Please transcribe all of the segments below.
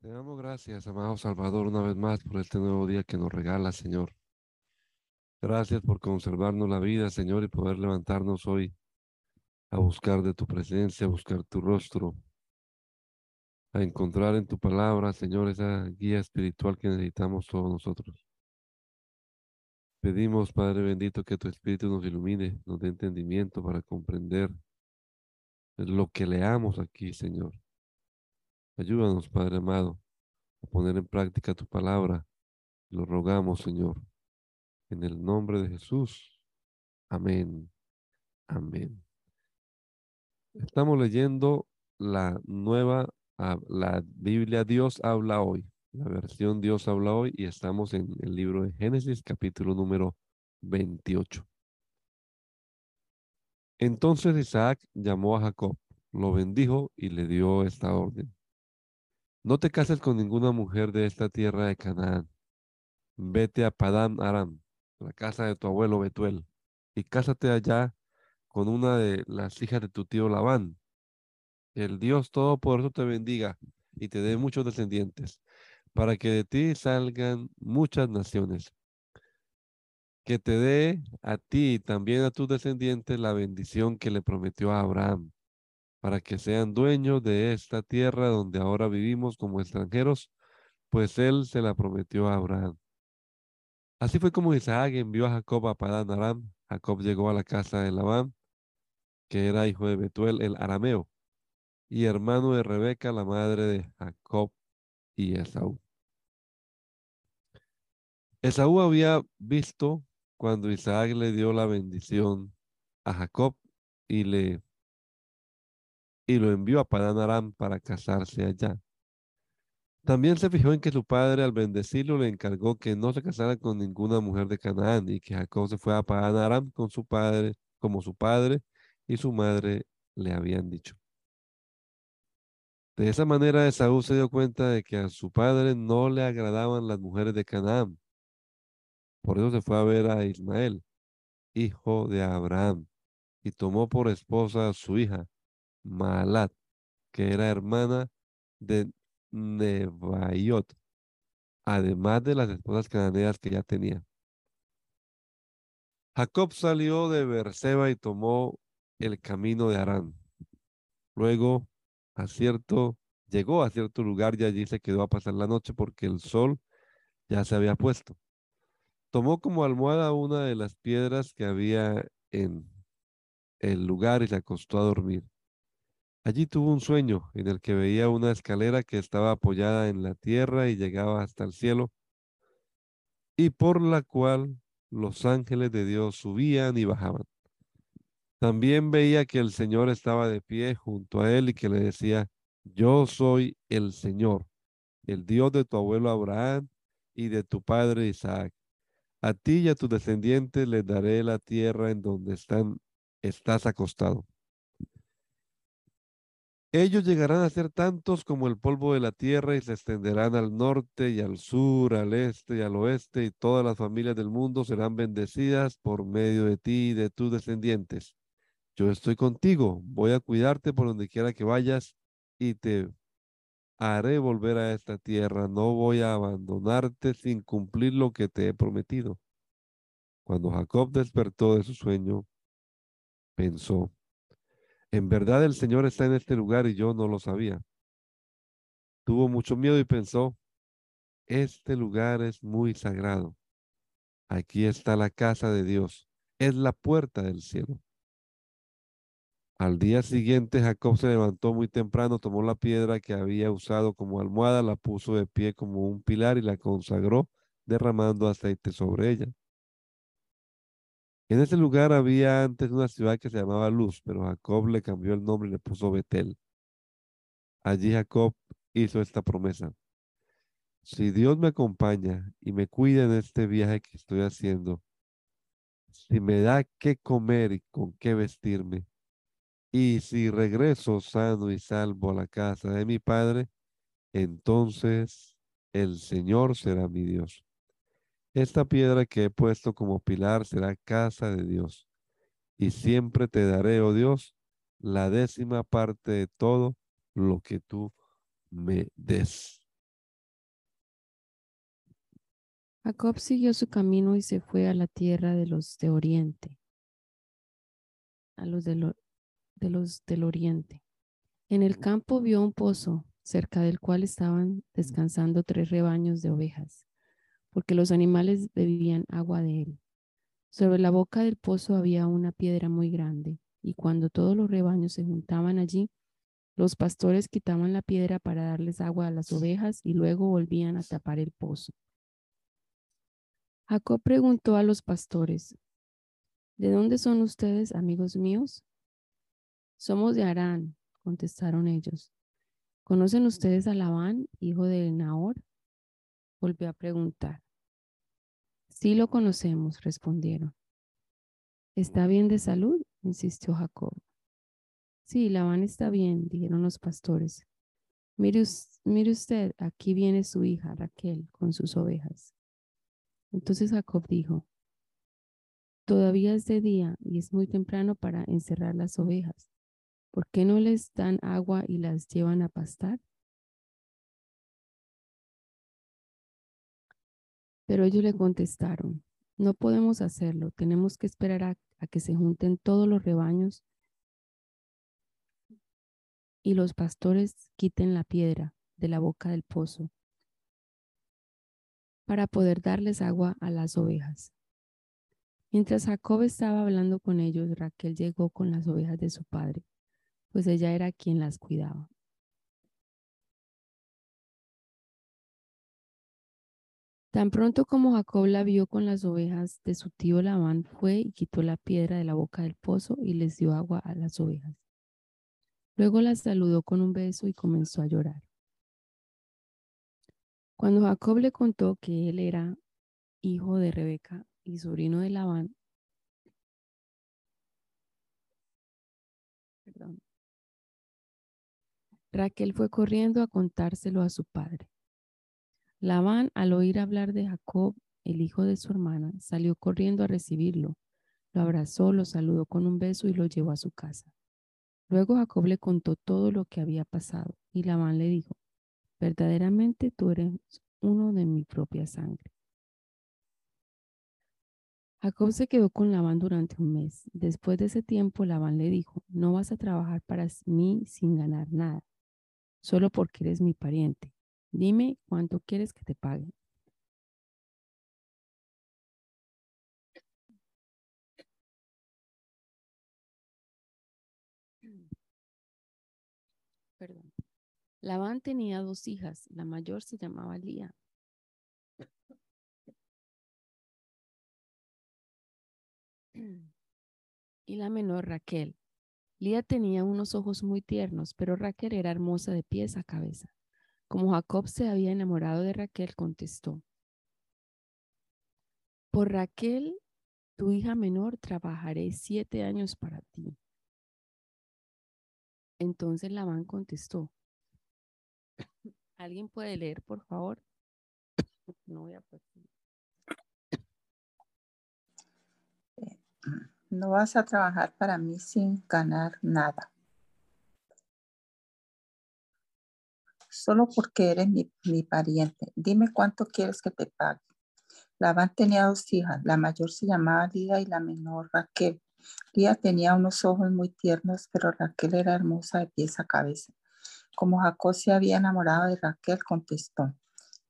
Te damos gracias, amado Salvador, una vez más por este nuevo día que nos regala, Señor. Gracias por conservarnos la vida, Señor, y poder levantarnos hoy a buscar de tu presencia, a buscar tu rostro, a encontrar en tu palabra, Señor, esa guía espiritual que necesitamos todos nosotros. Pedimos, Padre bendito, que tu Espíritu nos ilumine, nos dé entendimiento para comprender lo que leamos aquí, Señor. Ayúdanos, Padre amado, a poner en práctica tu palabra. Lo rogamos, Señor, en el nombre de Jesús. Amén. Amén. Estamos leyendo la nueva, la Biblia Dios habla hoy, la versión Dios habla hoy, y estamos en el libro de Génesis, capítulo número 28. Entonces Isaac llamó a Jacob, lo bendijo y le dio esta orden. No te cases con ninguna mujer de esta tierra de Canaán. Vete a Padán Aram, la casa de tu abuelo Betuel, y cásate allá con una de las hijas de tu tío Labán. El Dios Todopoderoso te bendiga y te dé muchos descendientes, para que de ti salgan muchas naciones. Que te dé a ti y también a tus descendientes la bendición que le prometió a Abraham, para que sean dueños de esta tierra donde ahora vivimos como extranjeros, pues él se la prometió a Abraham. Así fue como Isaac envió a Jacob a Padán Aram. Jacob llegó a la casa de Labán, que era hijo de Betuel el arameo, y hermano de Rebeca, la madre de Jacob y Esaú. Esaú había visto cuando Isaac le dio la bendición a Jacob y le y lo envió a Padán Aram para casarse allá. También se fijó en que su padre al bendecirlo le encargó que no se casara con ninguna mujer de Canaán y que Jacob se fue a Padán Aram con su padre, como su padre y su madre le habían dicho. De esa manera Esaú se dio cuenta de que a su padre no le agradaban las mujeres de Canaán. Por eso se fue a ver a Ismael, hijo de Abraham, y tomó por esposa a su hija, Maalat, que era hermana de Nebaiot, además de las esposas cananeas que ya tenía. Jacob salió de Berseba y tomó el camino de Arán. Luego, a cierto, llegó a cierto lugar y allí se quedó a pasar la noche porque el sol ya se había puesto. Tomó como almohada una de las piedras que había en el lugar y se acostó a dormir. Allí tuvo un sueño en el que veía una escalera que estaba apoyada en la tierra y llegaba hasta el cielo, y por la cual los ángeles de Dios subían y bajaban. También veía que el Señor estaba de pie junto a él y que le decía, yo soy el Señor, el Dios de tu abuelo Abraham y de tu padre Isaac. A ti y a tus descendientes les daré la tierra en donde están, estás acostado. Ellos llegarán a ser tantos como el polvo de la tierra y se extenderán al norte y al sur, al este y al oeste, y todas las familias del mundo serán bendecidas por medio de ti y de tus descendientes. Yo estoy contigo, voy a cuidarte por donde quiera que vayas y te haré volver a esta tierra. No voy a abandonarte sin cumplir lo que te he prometido. Cuando Jacob despertó de su sueño, pensó, en verdad el Señor está en este lugar y yo no lo sabía. Tuvo mucho miedo y pensó, este lugar es muy sagrado. Aquí está la casa de Dios, es la puerta del cielo. Al día siguiente Jacob se levantó muy temprano, tomó la piedra que había usado como almohada, la puso de pie como un pilar y la consagró derramando aceite sobre ella. En ese lugar había antes una ciudad que se llamaba Luz, pero Jacob le cambió el nombre y le puso Betel. Allí Jacob hizo esta promesa. Si Dios me acompaña y me cuida en este viaje que estoy haciendo, si me da qué comer y con qué vestirme, y si regreso sano y salvo a la casa de mi padre, entonces el Señor será mi Dios. Esta piedra que he puesto como pilar será casa de Dios. Y siempre te daré, oh Dios, la décima parte de todo lo que tú me des. Jacob siguió su camino y se fue a la tierra de los de Oriente, a los de, de los del Oriente. En el campo vio un pozo, cerca del cual estaban descansando tres rebaños de ovejas porque los animales bebían agua de él. Sobre la boca del pozo había una piedra muy grande, y cuando todos los rebaños se juntaban allí, los pastores quitaban la piedra para darles agua a las ovejas y luego volvían a tapar el pozo. Jacob preguntó a los pastores, ¿de dónde son ustedes, amigos míos? Somos de Arán, contestaron ellos. ¿Conocen ustedes a Labán, hijo de Nahor? Volvió a preguntar. Sí lo conocemos, respondieron. ¿Está bien de salud? insistió Jacob. Sí, Labán está bien, dijeron los pastores. Mire, mire usted, aquí viene su hija Raquel con sus ovejas. Entonces Jacob dijo, todavía es de día y es muy temprano para encerrar las ovejas. ¿Por qué no les dan agua y las llevan a pastar? Pero ellos le contestaron, no podemos hacerlo, tenemos que esperar a, a que se junten todos los rebaños y los pastores quiten la piedra de la boca del pozo para poder darles agua a las ovejas. Mientras Jacob estaba hablando con ellos, Raquel llegó con las ovejas de su padre, pues ella era quien las cuidaba. Tan pronto como Jacob la vio con las ovejas de su tío Labán, fue y quitó la piedra de la boca del pozo y les dio agua a las ovejas. Luego las saludó con un beso y comenzó a llorar. Cuando Jacob le contó que él era hijo de Rebeca y sobrino de Labán, Raquel fue corriendo a contárselo a su padre. Labán, al oír hablar de Jacob, el hijo de su hermana, salió corriendo a recibirlo, lo abrazó, lo saludó con un beso y lo llevó a su casa. Luego Jacob le contó todo lo que había pasado y Labán le dijo, verdaderamente tú eres uno de mi propia sangre. Jacob se quedó con Labán durante un mes. Después de ese tiempo, Labán le dijo, no vas a trabajar para mí sin ganar nada, solo porque eres mi pariente. Dime cuánto quieres que te pague. Perdón. Labán tenía dos hijas, la mayor se llamaba Lía. Y la menor Raquel. Lía tenía unos ojos muy tiernos, pero Raquel era hermosa de pies a cabeza. Como Jacob se había enamorado de Raquel, contestó, por Raquel, tu hija menor, trabajaré siete años para ti. Entonces Labán contestó, ¿Alguien puede leer, por favor? No voy a No vas a trabajar para mí sin ganar nada. Solo porque eres mi, mi pariente. Dime cuánto quieres que te pague. Labán tenía dos hijas. La mayor se llamaba Lía y la menor Raquel. Lía tenía unos ojos muy tiernos, pero Raquel era hermosa de pies a cabeza. Como Jacob se había enamorado de Raquel, contestó,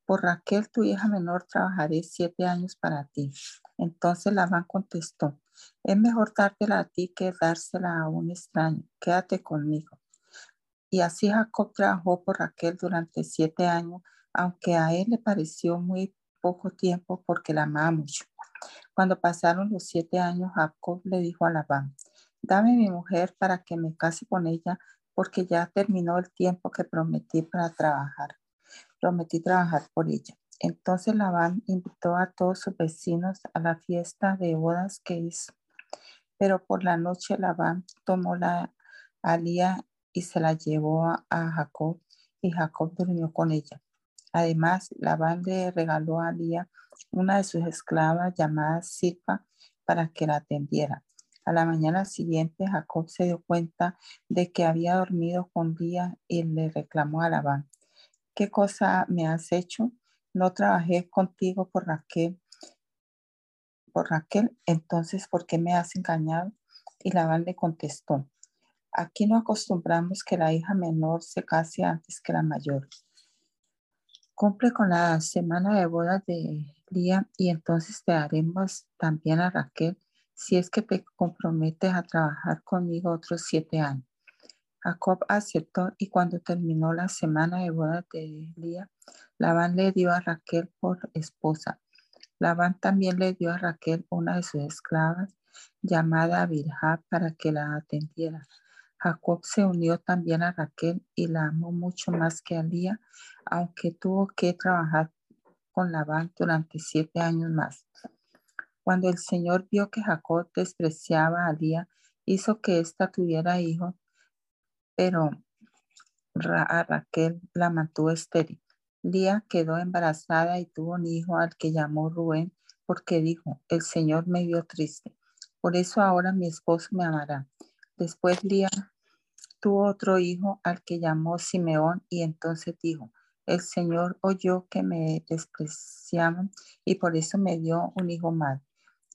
por Raquel, tu hija menor, trabajaré siete años para ti. Entonces Labán contestó, es mejor dártela a ti que dársela a un extraño. Quédate conmigo. Y así Jacob trabajó por Raquel durante siete años, aunque a él le pareció muy poco tiempo porque la amaba mucho. Cuando pasaron los siete años, Jacob le dijo a Labán, dame mi mujer para que me case con ella porque ya terminó el tiempo que prometí para trabajar. Prometí trabajar por ella. Entonces Labán invitó a todos sus vecinos a la fiesta de bodas que hizo. Pero por la noche Labán tomó la alía y se la llevó a, Jacob y Jacob durmió con ella. Además, Labán le regaló a Alía una de sus esclavas llamada Silpa para que la atendiera. A la mañana siguiente, Jacob se dio cuenta de que había dormido con Lía y le reclamó a Labán, ¿qué cosa me has hecho? no trabajé contigo por Raquel, por Raquel, entonces ¿por qué me has engañado? Y Labán le contestó, aquí no acostumbramos que la hija menor se case antes que la mayor. Cumple con la semana de bodas de Lía y entonces te daremos también a Raquel si es que te comprometes a trabajar conmigo otros siete años. Jacob aceptó y cuando terminó la semana de bodas de Lía, Labán le dio a Raquel por esposa. Labán también le dio a Raquel una de sus esclavas llamada Virja para que la atendiera. Jacob se unió también a Raquel y la amó mucho más que a Lía, aunque tuvo que trabajar con Labán durante siete años más. Cuando el Señor vio que Jacob despreciaba a Lía, hizo que ésta tuviera hijos, pero a Raquel la mantuvo estéril. Lía quedó embarazada y tuvo un hijo al que llamó Rubén, porque dijo, el Señor me vio triste. Por eso ahora mi esposo me amará. Después Lía tuvo otro hijo al que llamó Simeón y entonces dijo, el Señor oyó que me despreciaban y por eso me dio un hijo más.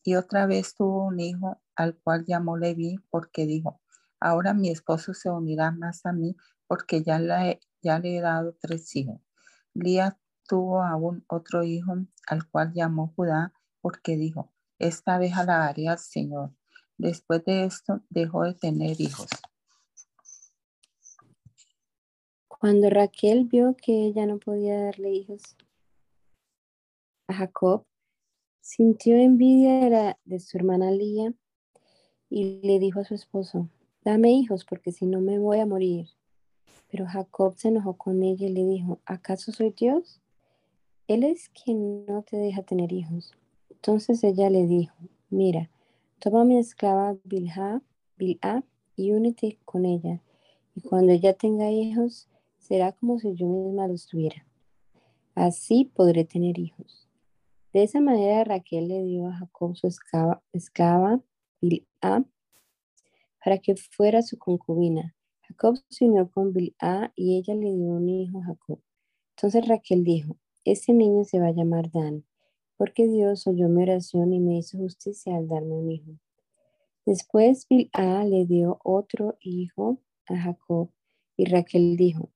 Y otra vez tuvo un hijo al cual llamó Leví porque dijo, ahora mi esposo se unirá más a mí porque ya, ya le he dado tres hijos. Lía tuvo aún otro hijo al cual llamó Judá porque dijo, esta vez alabaré al Señor. Después de esto dejó de tener hijos. Cuando Raquel vio que ella no podía darle hijos a Jacob, sintió envidia de, su hermana Lía y le dijo a su esposo, dame hijos porque si no me voy a morir. Pero Jacob se enojó con ella y le dijo, ¿acaso soy Dios? Él es quien no te deja tener hijos. Entonces ella le dijo, mira, toma mi esclava Bilha, Bilha y únete con ella. Y cuando ella tenga hijos, será como si yo misma los tuviera. Así podré tener hijos. De esa manera Raquel le dio a Jacob su esclava, esclava Bilha para que fuera su concubina. Jacob se unió con Bilá y ella le dio un hijo a Jacob. Entonces Raquel dijo, este niño se va a llamar Dan, porque Dios oyó mi oración y me hizo justicia al darme un hijo. Después Bilá le dio otro hijo a Jacob y Raquel dijo,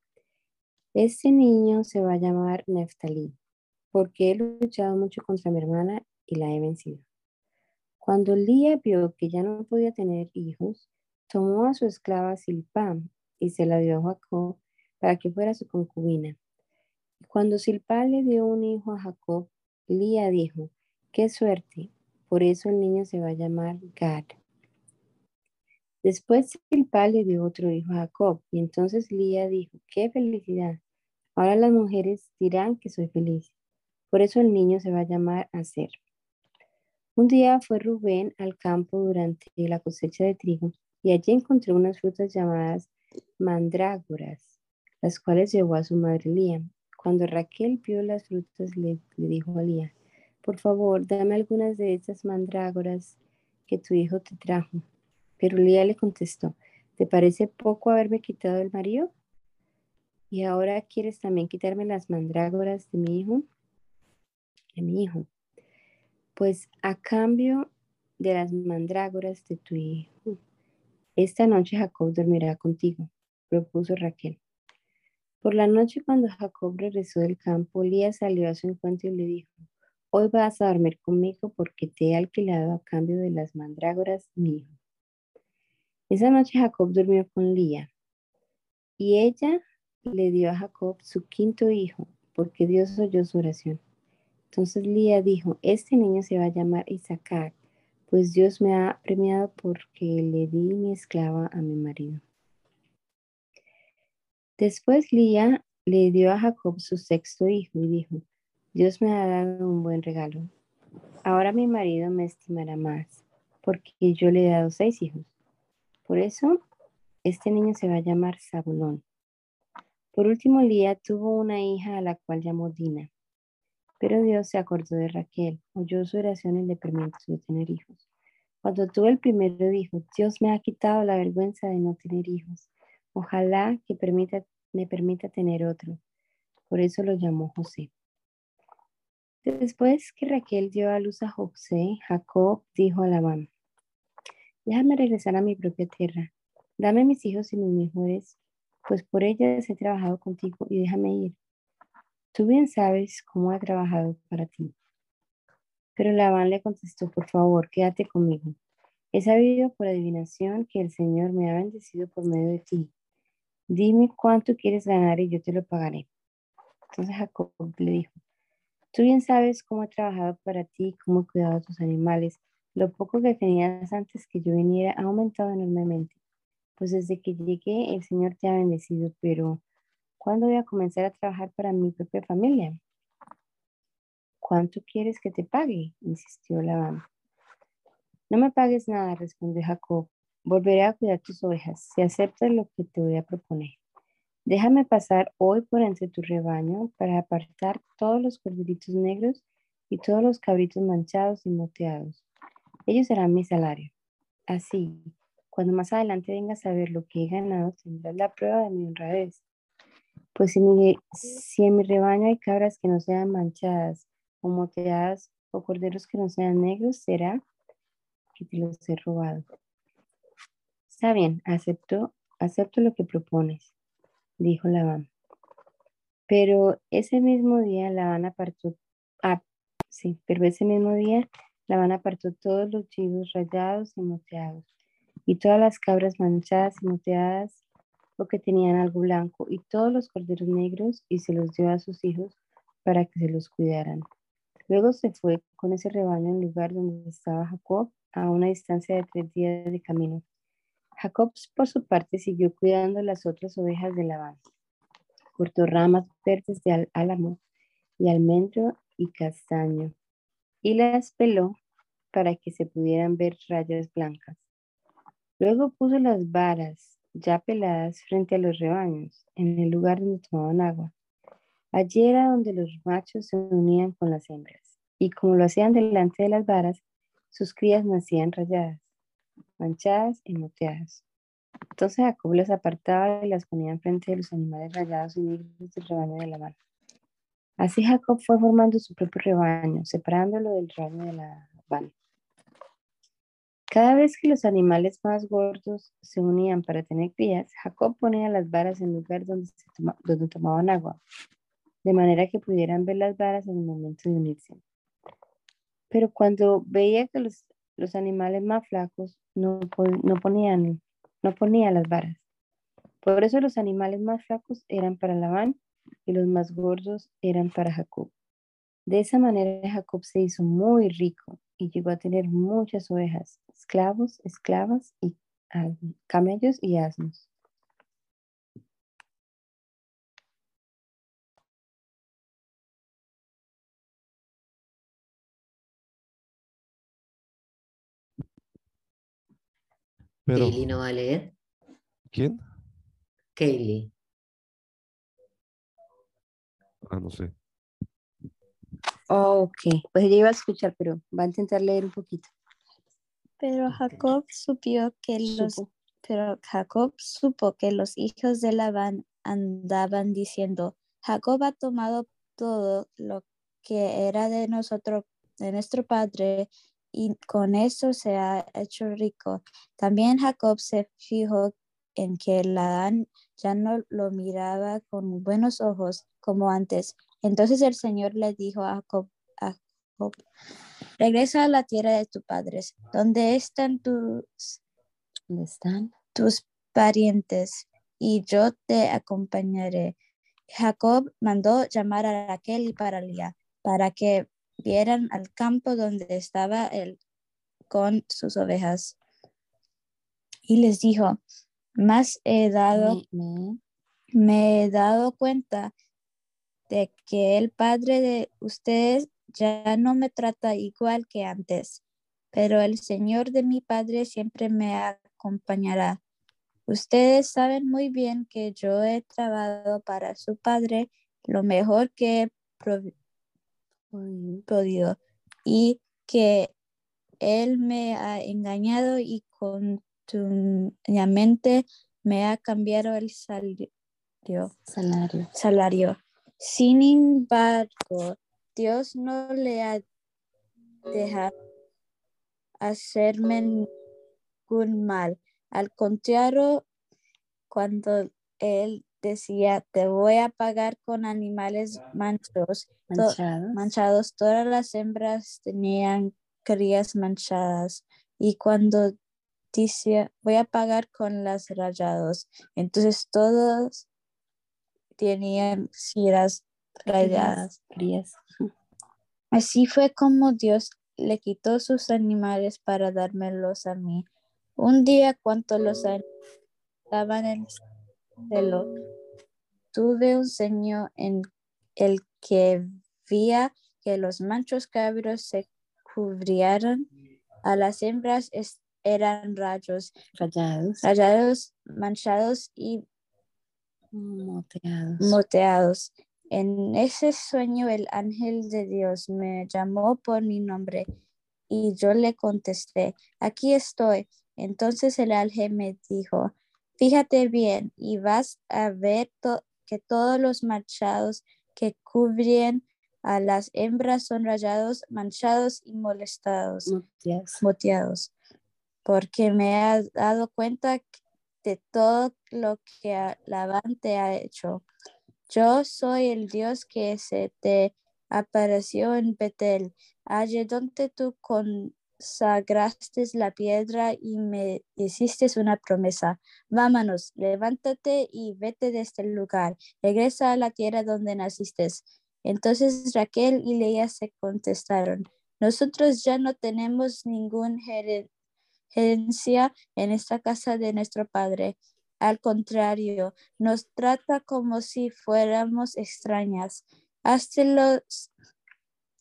este niño se va a llamar Neftalí, porque he luchado mucho contra mi hermana y la he vencido. Cuando Lía vio que ya no podía tener hijos, tomó a su esclava Silpá y se la dio a Jacob para que fuera su concubina. Cuando Silpá le dio un hijo a Jacob, Lía dijo, qué suerte, por eso el niño se va a llamar Gad. Después Silpá le dio otro hijo a Jacob y entonces Lía dijo, qué felicidad. Ahora las mujeres dirán que soy feliz. Por eso el niño se va a llamar Aser. Un día fue Rubén al campo durante la cosecha de trigo y allí encontró unas frutas llamadas mandrágoras, las cuales llevó a su madre Lía. Cuando Raquel vio las frutas, le, dijo a Lía, por favor, dame algunas de esas mandrágoras que tu hijo te trajo. Pero Lía le contestó, ¿te parece poco haberme quitado el marido? ¿Y ahora quieres también quitarme las mandrágoras de mi hijo? De mi hijo. Pues a cambio de las mandrágoras de tu hijo, esta noche Jacob dormirá contigo, propuso Raquel. Por la noche cuando Jacob regresó del campo, Lía salió a su encuentro y le dijo, hoy vas a dormir conmigo porque te he alquilado a cambio de las mandrágoras mi hijo. Esa noche Jacob durmió con Lía y ella le dio a Jacob su quinto hijo porque Dios oyó su oración. Entonces Lía dijo, este niño se va a llamar Isaacar pues Dios me ha premiado porque le di mi esclava a mi marido. Después Lía le dio a Jacob su sexto hijo y dijo, Dios me ha dado un buen regalo. Ahora mi marido me estimará más, porque yo le he dado seis hijos. Por eso, este niño se va a llamar Zabulón. Por último, Lía tuvo una hija a la cual llamó Dina. Pero Dios se acordó de Raquel, oyó su oración y le permitió tener hijos. Cuando tuve el primero dijo, Dios me ha quitado la vergüenza de no tener hijos. Ojalá que permita, me permita tener otro. Por eso lo llamó José. Después que Raquel dio a luz a José, Jacob dijo a Labán, déjame regresar a mi propia tierra, dame mis hijos y mis mejores, pues por ellas he trabajado contigo y déjame ir. Tú bien sabes cómo he trabajado para ti. Pero Labán le contestó, por favor, quédate conmigo. He sabido por adivinación que el Señor me ha bendecido por medio de ti. Dime cuánto quieres ganar y yo te lo pagaré. Entonces Jacob le dijo, tú bien sabes cómo he trabajado para ti, cómo he cuidado a tus animales. Lo poco que tenías antes que yo viniera ha aumentado enormemente. Pues desde que llegué el Señor te ha bendecido, pero ¿cuándo voy a comenzar a trabajar para mi propia familia? ¿Cuánto quieres que te pague? insistió Labán. No me pagues nada, respondió Jacob. Volveré a cuidar tus ovejas, si aceptas lo que te voy a proponer. Déjame pasar hoy por entre tu rebaño para apartar todos los corderitos negros y todos los cabritos manchados y moteados. Ellos serán mi salario. Así, cuando más adelante vengas a ver lo que he ganado, tendrás la prueba de mi honradez. Pues si, si en mi rebaño hay cabras que no sean manchadas o moteadas o corderos que no sean negros, será que te los he robado. Está bien, acepto, acepto lo que propones, dijo Labán. Pero ese mismo día Labán apartó, ah, sí, pero ese mismo día Labán apartó todos los chivos rayados y moteados, y todas las cabras manchadas y moteadas, o que tenían algo blanco, y todos los corderos negros, y se los dio a sus hijos para que se los cuidaran. Luego se fue con ese rebaño al lugar donde estaba Jacob, a una distancia de tres días de camino. Jacob, por su parte, siguió cuidando las otras ovejas de Labán. Cortó ramas verdes de álamo y almendro y castaño y las peló para que se pudieran ver rayas blancas. Luego puso las varas ya peladas frente a los rebaños, en el lugar donde tomaban agua. Allí era donde los machos se unían con las hembras, y como lo hacían delante de las varas, sus crías nacían rayadas, manchadas y moteadas. Entonces Jacob las apartaba y las ponía enfrente de los animales rayados y negros del rebaño de la mano. Así Jacob fue formando su propio rebaño, separándolo del rebaño de la van. Cada vez que los animales más gordos se unían para tener crías, Jacob ponía las varas en lugar donde, donde tomaban agua, de manera que pudieran ver las varas en el momento de unirse. Pero cuando veía que los, los animales más flacos no, no, ponían, no ponía las varas. Por eso los animales más flacos eran para Labán y los más gordos eran para Jacob. De esa manera Jacob se hizo muy rico y llegó a tener muchas ovejas, esclavos, esclavas y camellos y asnos. Pero, Kaylee no va a leer. ¿quién? Kaylee. Ah, no sé. ok, pues ella iba a escuchar, pero va a intentar leer un poquito. Pero Jacob supo que los Supo. pero Jacob supo que los hijos de Labán andaban diciendo, Jacob ha tomado todo lo que era de nosotros, de nuestro padre, y con eso se ha hecho rico. También Jacob se fijó en que Labán ya no lo miraba con buenos ojos como antes. Entonces el Señor le dijo a Jacob, regresa a la tierra de tus padres, donde están tus ¿Dónde están? tus parientes, y yo te acompañaré. Jacob mandó llamar a Raquel y para Lía, para que vieran al campo donde estaba él con sus ovejas. Y les dijo, más he dado, Me- me- me he dado cuenta de que el padre de ustedes ya no me trata igual que antes, pero el Señor de mi padre siempre me acompañará. Ustedes saben muy bien que yo he trabajado para su padre lo mejor que he podido y que él me ha engañado y continuamente me ha cambiado el salario Salario. salario. Sin embargo, Dios no le ha dejado hacerme ningún mal. Al contrario, cuando él decía, te voy a pagar con animales manchos, to- Manchados. manchados, todas las hembras tenían crías manchadas. Y cuando decía, voy a pagar con las rayados, entonces todos tenían ciras rayadas. Crías. Así fue como Dios le quitó sus animales para dármelos a mí. Un día, cuando los animales estaban en el cielo, tuve un sueño en el que veía que los machos cabros se cubrieron, a las hembras eran rayos, Rayados. rayados, manchados y Moteados. moteados. En ese sueño el ángel de Dios me llamó por mi nombre y yo le contesté, aquí estoy. Entonces el ángel me dijo, fíjate bien y vas a ver to- que todos los machados que cubren a las hembras son rayados, manchados y molestados Moteados. moteados, porque me he dado cuenta de todo lo que Labán te ha hecho. Yo soy el Dios que se te apareció en Betel, allí donde tú consagraste la piedra y me hiciste una promesa. Vámonos, levántate y vete de este lugar. Regresa a la tierra donde naciste. Entonces Raquel y Leia se contestaron, nosotros ya no tenemos ningún geren- gerencia en esta casa de nuestro padre. Al contrario, nos trata como si fuéramos extrañas. Hasta, los,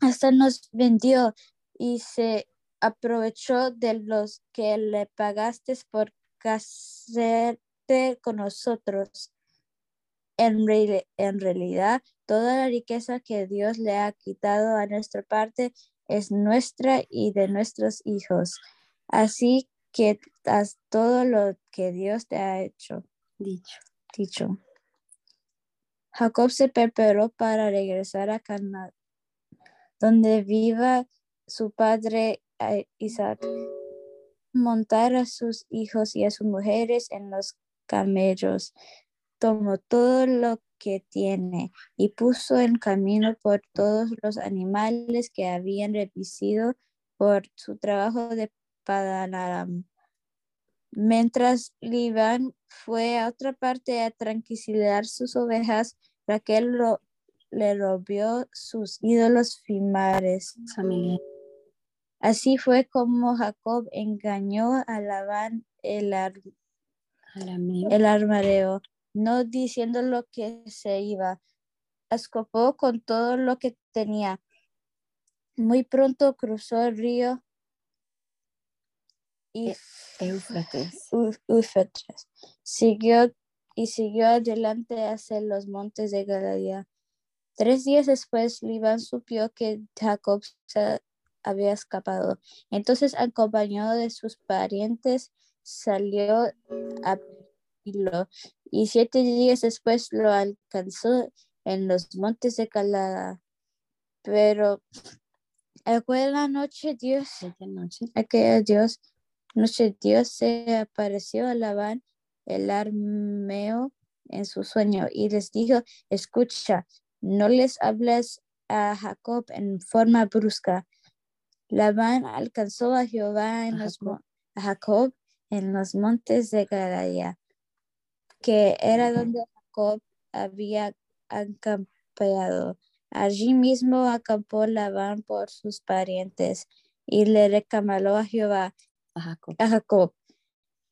hasta nos vendió y se aprovechó de los que le pagaste por casarte con nosotros. En, en realidad, toda la riqueza que Dios le ha quitado a nuestra parte es nuestra y de nuestros hijos. Así que haz todo lo que Dios te ha hecho, Dicho. dicho. Jacob se preparó para regresar a Canaán, donde viva su padre eh, Isaac. Montar a sus hijos y a sus mujeres en los camellos. Tomó todo lo que tiene y puso en camino por todos los animales que habían revisado por su trabajo de Padanaram. Mientras Libán fue a otra parte a tranquilizar sus ovejas, Raquel le robió sus ídolos fimares. Familiar. Así fue como Jacob engañó a Labán el, ar- el armareo, no diciendo lo que se iba. Escopó con todo lo que tenía. Muy pronto cruzó el río y E-. Siguió y siguió adelante hacia los montes de Galilea. Tres días después, Libán supo que Jacob se había escapado. Entonces, acompañado de sus parientes, salió a Pilo y siete días después lo alcanzó en los montes de Galilea. Pero aquella noche Dios Aquella noche. aquella Dios, noche Dios se apareció a Labán el armeo en su sueño y les dijo, escucha, no les hables a Jacob en forma brusca. Labán alcanzó a Jehová en los a Jacob en los montes de Galilea, que era donde Jacob había acampado. Allí mismo acampó Labán por sus parientes y le reclamó a Jehová, A Jacob. a Jacob,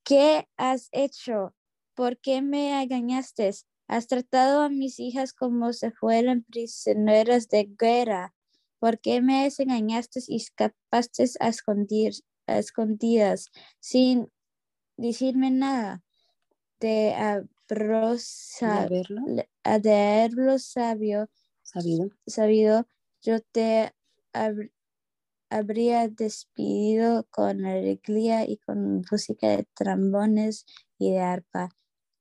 ¿qué has hecho? ¿Por qué me engañaste? Has tratado a mis hijas como si fueran prisioneras de guerra. ¿Por qué me engañaste y escapaste a, escondir, a escondidas sin decirme nada? De haberlo De sa- haberlo de haberlo sabio, sabido. sabido, yo te hab- habría despedido con alegría y con música de trambones y de arpa.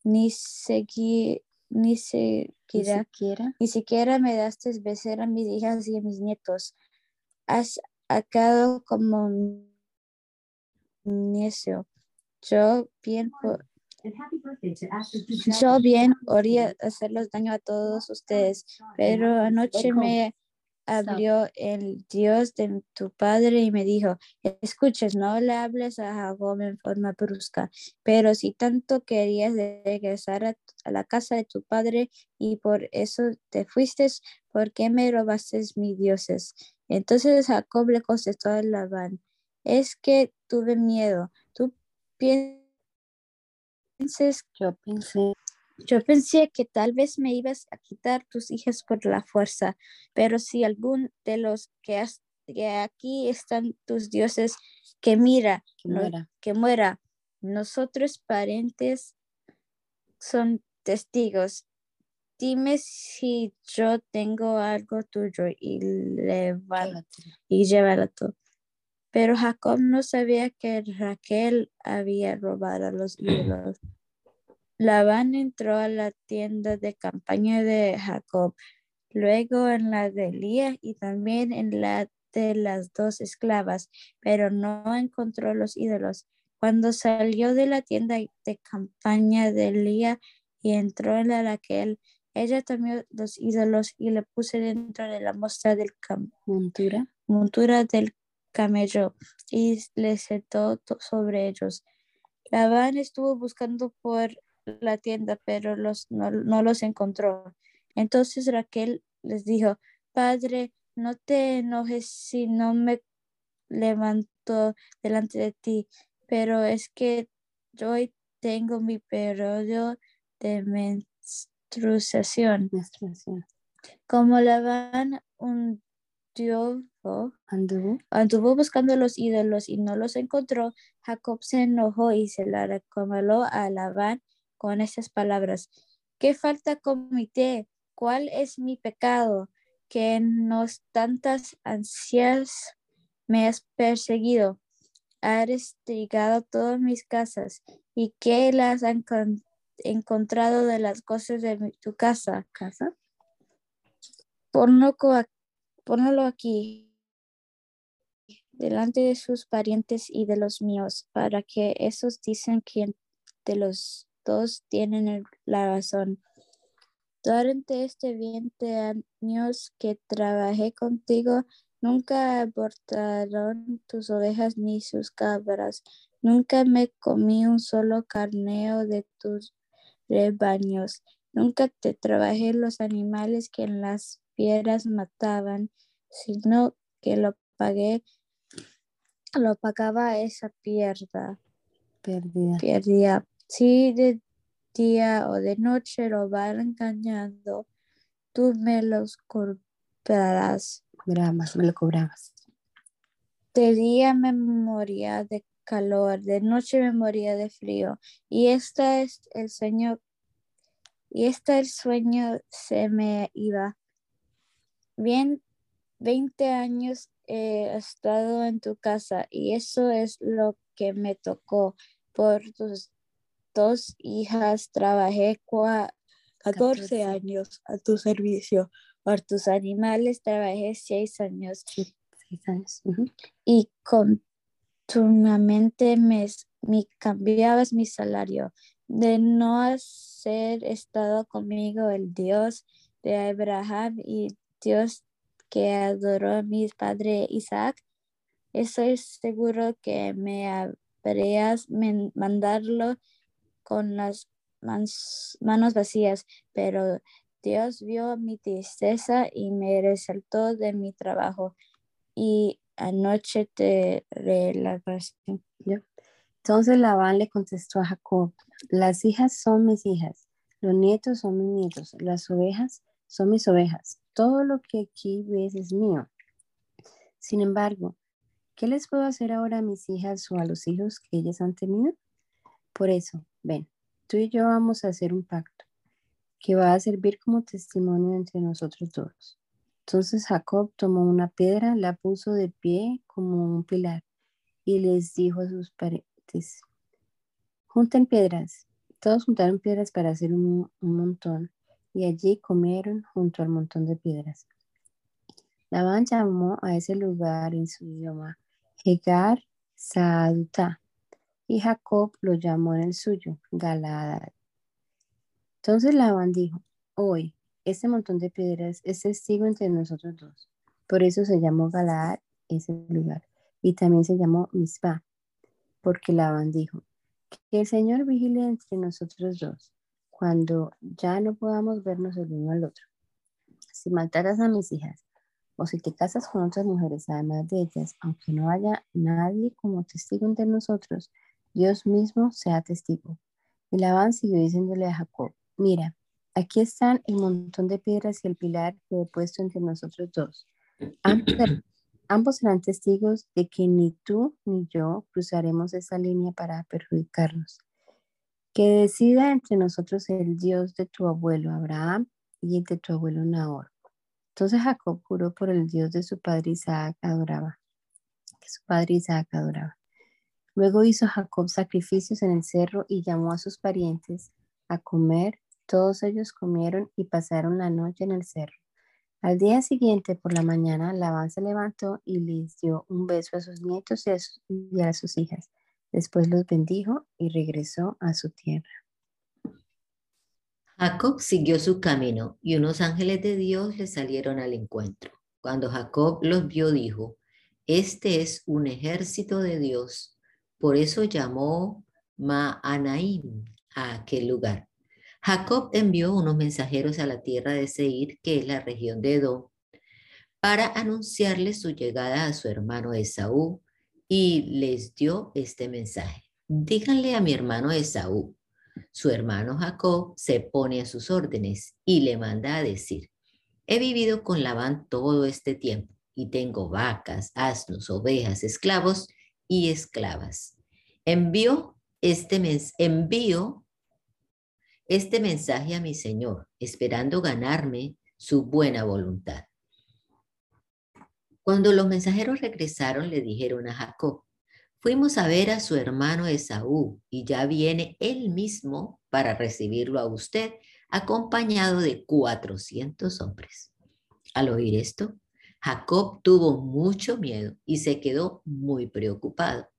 Ni, segui- ni Ni siquiera, siquiera ni siquiera me daste besar a mis hijas y a mis nietos. Has acado como un necio. Yo bien, yo bien oría hacerlos daño a todos ustedes, pero anoche me habló el Dios de tu padre y me dijo, escuches, no le hables a Jacob en forma brusca, pero si tanto querías regresar a, a la casa de tu padre y por eso te fuiste, ¿por qué me robaste mis dioses? Entonces Jacob le contestó a Labán, es que tuve miedo, tú piensas yo pensé, yo pensé que tal vez me ibas a quitar tus hijas por la fuerza, pero si algún de los que, has- que aquí están tus dioses, que mira, que no- muera. que muera. Nosotros parientes son testigos. Dime si yo tengo algo tuyo y Llévatelo. y llévalo tú. Pero Jacob no sabía que Raquel había robado a los ídolos. Labán entró a la tienda de campaña de Jacob, luego en la de Lía y también en la de las dos esclavas, pero no encontró los ídolos. Cuando salió de la tienda de campaña de Lía y entró en la de Raquel, ella tomó los ídolos y le puso dentro de la muestra del Montura. montura del camello y le sentó sobre ellos. Labán estuvo buscando por la tienda, pero los, no, no los encontró. Entonces Raquel les dijo, Padre, no te enojes si no me levanto delante de ti, pero es que yo hoy tengo mi periodo de menstruación. menstruación. Como Labán hundió Anduvo. Anduvo buscando los ídolos y no los encontró. Jacob se enojó y se la recomendó a Labán con estas palabras. ¿Qué falta comité? ¿Cuál es mi pecado? Que en tantas ansias me has perseguido. Has investigado todas mis casas y que las encon- encontrado de las cosas de mi- tu casa. Casa. Ponlo aquí delante de sus parientes y de los míos, para que esos dicen que de los dos tienen el- la razón. Durante este 20 años que trabajé contigo, nunca abortaron tus ovejas ni sus cabras. Nunca me comí un solo carneo de tus rebaños. Nunca te trabajé los animales que en las fieras mataban, sino que lo pagué, lo pagaba esa pierda Perdida. perdía. Si de día o de noche lo van engañando, tú me los cobrarás. Cobrabas, me lo cobrabas. De día me moría de calor, de noche me moría de frío. Y esta es el sueño, y esta el sueño se me iba. Bien, 20 años he estado en tu casa y eso es lo que me tocó. Por tus dos hijas trabajé cua- 14 14. años a tu servicio. Por tus animales trabajé 6 años Sí, seis años. Y continuamente me, me cambiabas mi salario. De no haber estado conmigo el Dios de Abraham y Dios que adoró a mi padre Isaac, estoy seguro que me habrías mandarlo con las manos vacías, pero Dios vio mi tristeza y me resaltó de mi trabajo y anoche te relajaste. Entonces Labán le contestó a Jacob, las hijas son mis hijas, los nietos son mis nietos, las ovejas son mis ovejas, todo lo que aquí ves es mío. Sin embargo, ¿qué les puedo hacer ahora a mis hijas o a los hijos que ellas han tenido? Por eso, ven, tú y yo vamos a hacer un pacto que va a servir como testimonio entre nosotros dos. Entonces Jacob tomó una piedra, la puso de pie como un pilar y les dijo a sus parientes, junten piedras. Todos juntaron piedras para hacer un, montón y allí comieron junto al montón de piedras. Labán llamó a ese lugar en su idioma Hegar Saadutá y Jacob lo llamó en el suyo Galaad. Entonces Labán dijo, hoy este montón de piedras es testigo entre nosotros dos. Por eso se llamó Galaad ese lugar y también se llamó Mispa, porque Labán dijo, que el Señor vigile entre nosotros dos, cuando ya no podamos vernos el uno al otro. Si mataras a mis hijas, o si te casas con otras mujeres además de ellas, aunque no haya nadie como testigo entre nosotros, Dios mismo sea testigo. Y Labán siguió diciéndole a Jacob, mira, aquí están el montón de piedras y el pilar que he puesto entre nosotros dos. Ambos serán testigos de que ni tú ni yo cruzaremos esa línea para perjudicarnos. Que decida entre nosotros el Dios de tu abuelo Abraham y el de tu abuelo Nahor. Entonces Jacob juró por el Dios de su padre Isaac adoraba, que su padre Isaac adoraba. Luego hizo Jacob sacrificios en el cerro y llamó a sus parientes a comer. Todos ellos comieron y pasaron la noche en el cerro. Al día siguiente, por la mañana, Labán se levantó y les dio un beso a sus nietos y a, sus hijas. Después los bendijo y regresó a su tierra. Jacob siguió su camino y unos ángeles de Dios le salieron al encuentro. Cuando Jacob los vio, dijo, este es un ejército de Dios. Por eso llamó Maanaim a aquel lugar. Jacob envió unos mensajeros a la tierra de Seir, que es la región de Edom, para anunciarle su llegada a su hermano Esaú y les dio este mensaje. Díganle a mi hermano Esaú, su hermano Jacob se pone a sus órdenes y le manda a decir, he vivido con Labán todo este tiempo y tengo vacas, asnos, ovejas, esclavos y esclavas. Envío este mes, envío este mensaje a mi Señor, esperando ganarme su buena voluntad. Cuando los mensajeros regresaron, le dijeron a Jacob, fuimos a ver a su hermano Esaú y ya viene él mismo para recibirlo a usted, acompañado de cuatrocientos hombres. Al oír esto, Jacob tuvo mucho miedo y se quedó muy preocupado.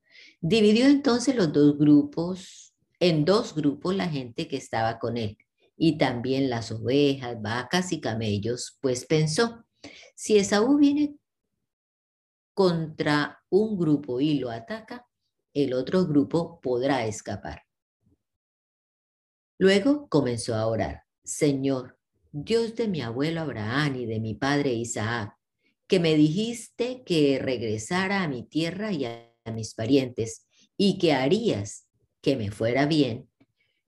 Dividió entonces los dos grupos en dos grupos la gente que estaba con él y también las ovejas, vacas y camellos, pues pensó, si Esaú viene contra un grupo y lo ataca, el otro grupo podrá escapar. Luego comenzó a orar, Señor, Dios de mi abuelo Abraham y de mi padre Isaac, que me dijiste que regresara a mi tierra y a, mis parientes y que harías que me fuera bien,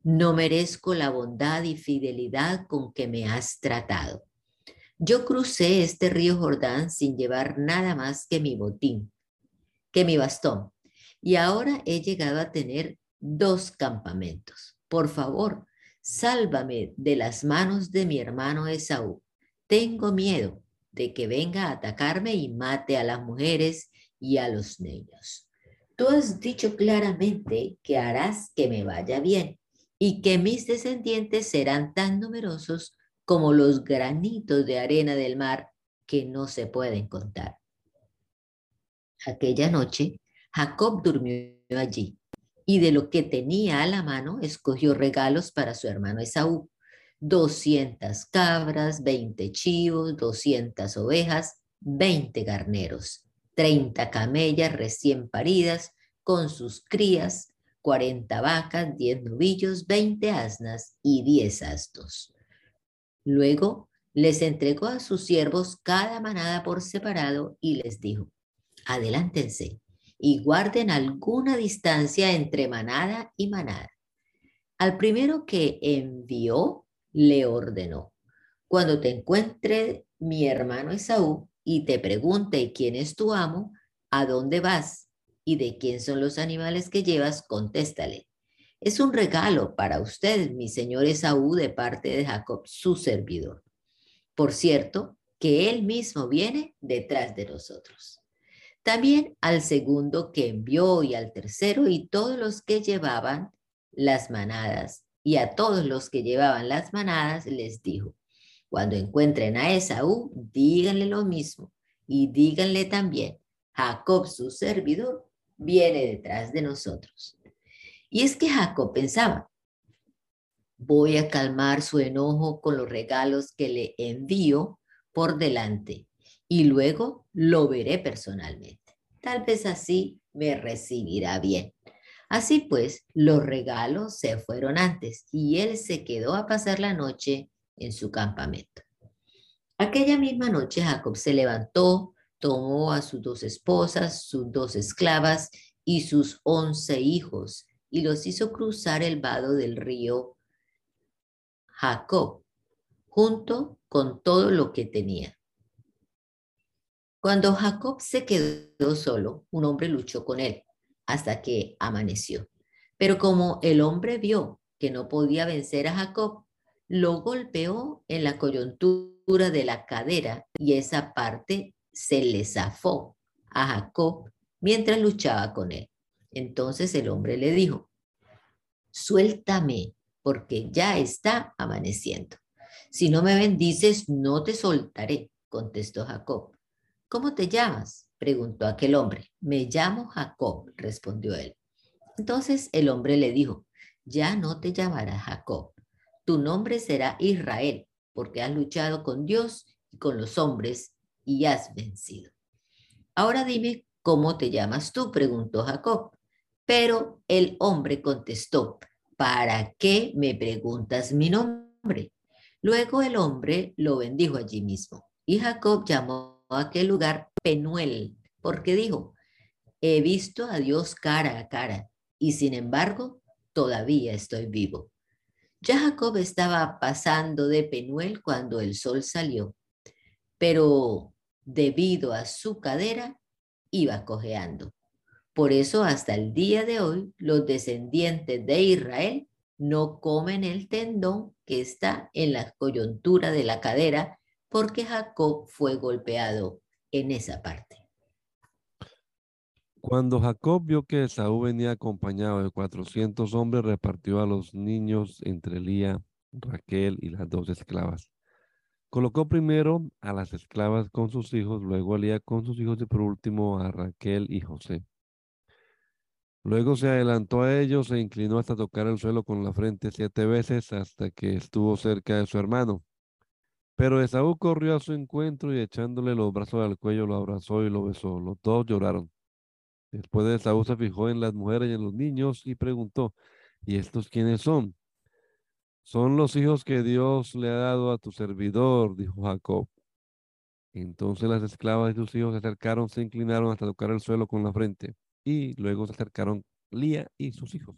no merezco la bondad y fidelidad con que me has tratado. Yo crucé este río Jordán sin llevar nada más que mi botín, que mi bastón, y ahora he llegado a tener dos campamentos. Por favor, sálvame de las manos de mi hermano Esaú. Tengo miedo de que venga a atacarme y mate a las mujeres y a los niños. Tú has dicho claramente que harás que me vaya bien y que mis descendientes serán tan numerosos como los granitos de arena del mar que no se pueden contar. Aquella noche, Jacob durmió allí y de lo que tenía a la mano escogió regalos para su hermano Esaú. Doscientas cabras, veinte chivos, doscientas ovejas, veinte garneros. 30 camellas recién paridas con sus crías, 40 vacas, 10 novillos, 20 asnas y 10 astos. Luego les entregó a sus siervos cada manada por separado y les dijo, adelántense y guarden alguna distancia entre manada y manada. Al primero que envió, le ordenó, cuando te encuentre mi hermano Esaú, y te pregunte quién es tu amo, ¿a dónde vas? ¿Y de quién son los animales que llevas? Contéstale. Es un regalo para usted, mi señor Esaú, de parte de Jacob, su servidor. Por cierto, que él mismo viene detrás de nosotros. También al segundo que envió y al tercero y todos los que llevaban las manadas. Y a todos los que llevaban las manadas les dijo, Cuando encuentren a Esaú, díganle lo mismo y díganle también, Jacob, su servidor, viene detrás de nosotros. Y es que Jacob pensaba, voy a calmar su enojo con los regalos que le envío por delante y luego lo veré personalmente. Tal vez así me recibirá bien. Así pues, los regalos se fueron antes y él se quedó a pasar la noche en su campamento. Aquella misma noche Jacob se levantó, tomó a sus dos esposas, sus dos esclavas y sus once hijos y los hizo cruzar el vado del río Jacob, junto con todo lo que tenía. Cuando Jacob se quedó solo, un hombre luchó con él hasta que amaneció. Pero como el hombre vio que no podía vencer a Jacob, lo golpeó en la coyuntura de la cadera y esa parte se le zafó a Jacob mientras luchaba con él. Entonces el hombre le dijo, suéltame porque ya está amaneciendo. Si no me bendices, no te soltaré, contestó Jacob. ¿Cómo te llamas? preguntó aquel hombre. Me llamo Jacob, respondió él. Entonces el hombre le dijo, ya no te llamarás Jacob, tu nombre será Israel, porque has luchado con Dios y con los hombres y has vencido. Ahora dime, ¿cómo te llamas tú? preguntó Jacob. Pero el hombre contestó, ¿para qué me preguntas mi nombre? Luego el hombre lo bendijo allí mismo. Y Jacob llamó a aquel lugar Penuel, porque dijo, he visto a Dios cara a cara, y sin embargo, todavía estoy vivo. Ya Jacob estaba pasando de Penuel cuando el sol salió, pero debido a su cadera, iba cojeando. Por eso hasta el día de hoy los descendientes de Israel no comen el tendón que está en la coyuntura de la cadera porque Jacob fue golpeado en esa parte. Cuando Jacob vio que Esaú venía acompañado de 400 hombres, repartió a los niños entre Lía, Raquel y las dos esclavas. Colocó primero a las esclavas con sus hijos, luego a Lía con sus hijos y por último a Raquel y José. Luego se adelantó a ellos e inclinó hasta tocar el suelo con la frente siete veces hasta que estuvo cerca de su hermano. Pero Esaú corrió a su encuentro y echándole los brazos al cuello lo abrazó y lo besó. Los dos lloraron. Después de Esaú se fijó en las mujeres y en los niños y preguntó, ¿y estos quiénes son? Son los hijos que Dios le ha dado a tu servidor, dijo Jacob. Entonces las esclavas y sus hijos se acercaron, se inclinaron hasta tocar el suelo con la frente. Y luego se acercaron Lía y sus hijos.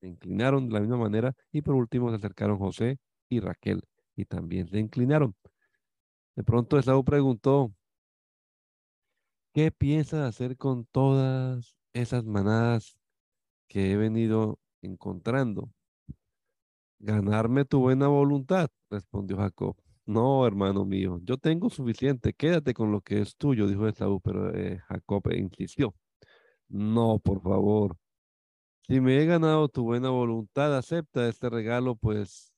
Se inclinaron de la misma manera y por último se acercaron José y Raquel y también se inclinaron. De pronto Esaú preguntó, ¿qué piensas hacer con todas esas manadas que he venido encontrando? Ganarme tu buena voluntad, respondió Jacob. No, hermano mío, yo tengo suficiente, quédate con lo que es tuyo, dijo Esaú, pero eh, Jacob insistió. No, por favor. Si me he ganado tu buena voluntad, acepta este regalo, pues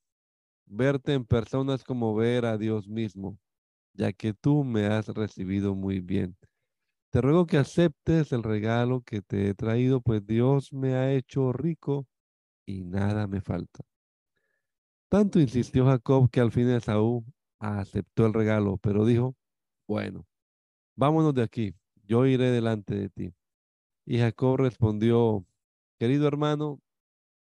verte en persona es como ver a Dios mismo, ya que tú me has recibido muy bien. Te ruego que aceptes el regalo que te he traído, pues Dios me ha hecho rico y nada me falta. Tanto insistió Jacob que al fin Esaú aceptó el regalo, pero dijo, bueno, vámonos de aquí, yo iré delante de ti. Y Jacob respondió, querido hermano,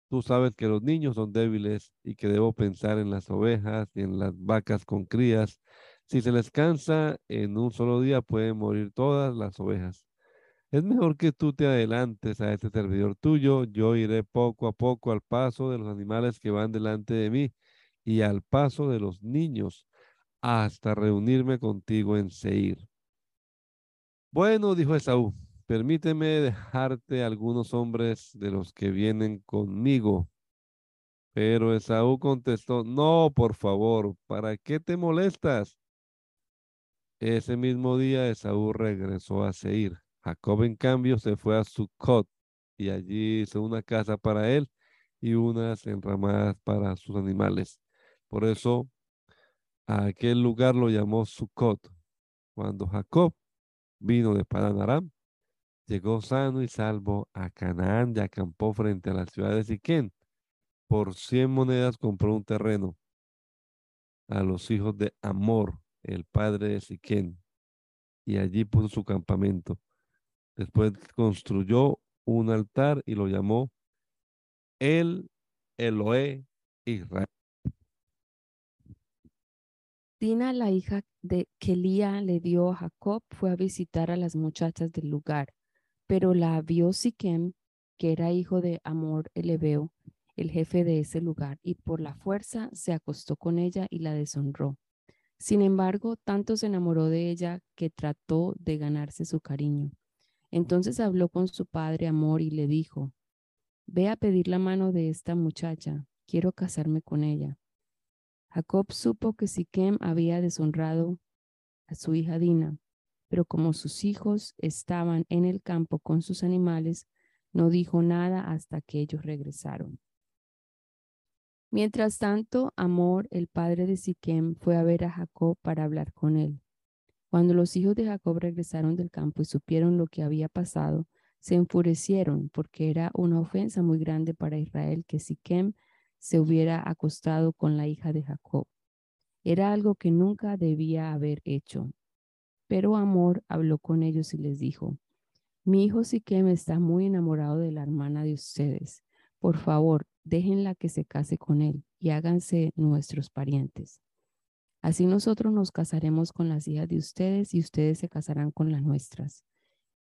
tú sabes que los niños son débiles y que debo pensar en las ovejas y en las vacas con crías. Si se les cansa en un solo día, pueden morir todas las ovejas. Es mejor que tú te adelantes a este servidor tuyo. Yo iré poco a poco al paso de los animales que van delante de mí y al paso de los niños hasta reunirme contigo en Seir. Bueno, dijo Esaú, permíteme dejarte algunos hombres de los que vienen conmigo. Pero Esaú contestó, no, por favor, ¿para qué te molestas? Ese mismo día Esaú regresó a Seir. Jacob, en cambio, se fue a Sucot y allí hizo una casa para él y unas enramadas para sus animales. Por eso A aquel lugar lo llamó Sucot. Cuando Jacob vino de Padán Aram, llegó sano y salvo a Canaán y acampó frente a la ciudad de Siquén. Por cien monedas compró un terreno a los hijos de Amor, el padre de Siquén, y allí puso su campamento. Después construyó un altar y lo llamó El Eloé Israel. Dina, la hija de que le dio a Jacob, fue a visitar a las muchachas del lugar, pero la vio Siquem, que era hijo de Amor el Ebeo, el jefe de ese lugar, y por la fuerza se acostó con ella y la deshonró. Sin embargo, tanto se enamoró de ella que trató de ganarse su cariño. Entonces habló con su padre Amor y le dijo, Ve a pedir la mano de esta muchacha, quiero casarme con ella. Jacob supo que Siquem había deshonrado a su hija Dina, pero como sus hijos estaban en el campo con sus animales, no dijo nada hasta que ellos regresaron. Mientras tanto, Amor, el padre de Siquem, fue a ver a Jacob para hablar con él. Cuando los hijos de Jacob regresaron del campo y supieron lo que había pasado, se enfurecieron porque era una ofensa muy grande para Israel que Siquem se hubiera acostado con la hija de Jacob. Era algo que nunca debía haber hecho. Pero Amor habló con ellos y les dijo, mi hijo Siquem está muy enamorado de la hermana de ustedes. Por favor, déjenla que se case con él y háganse nuestros parientes. Así nosotros nos casaremos con las hijas de ustedes y ustedes se casarán con las nuestras.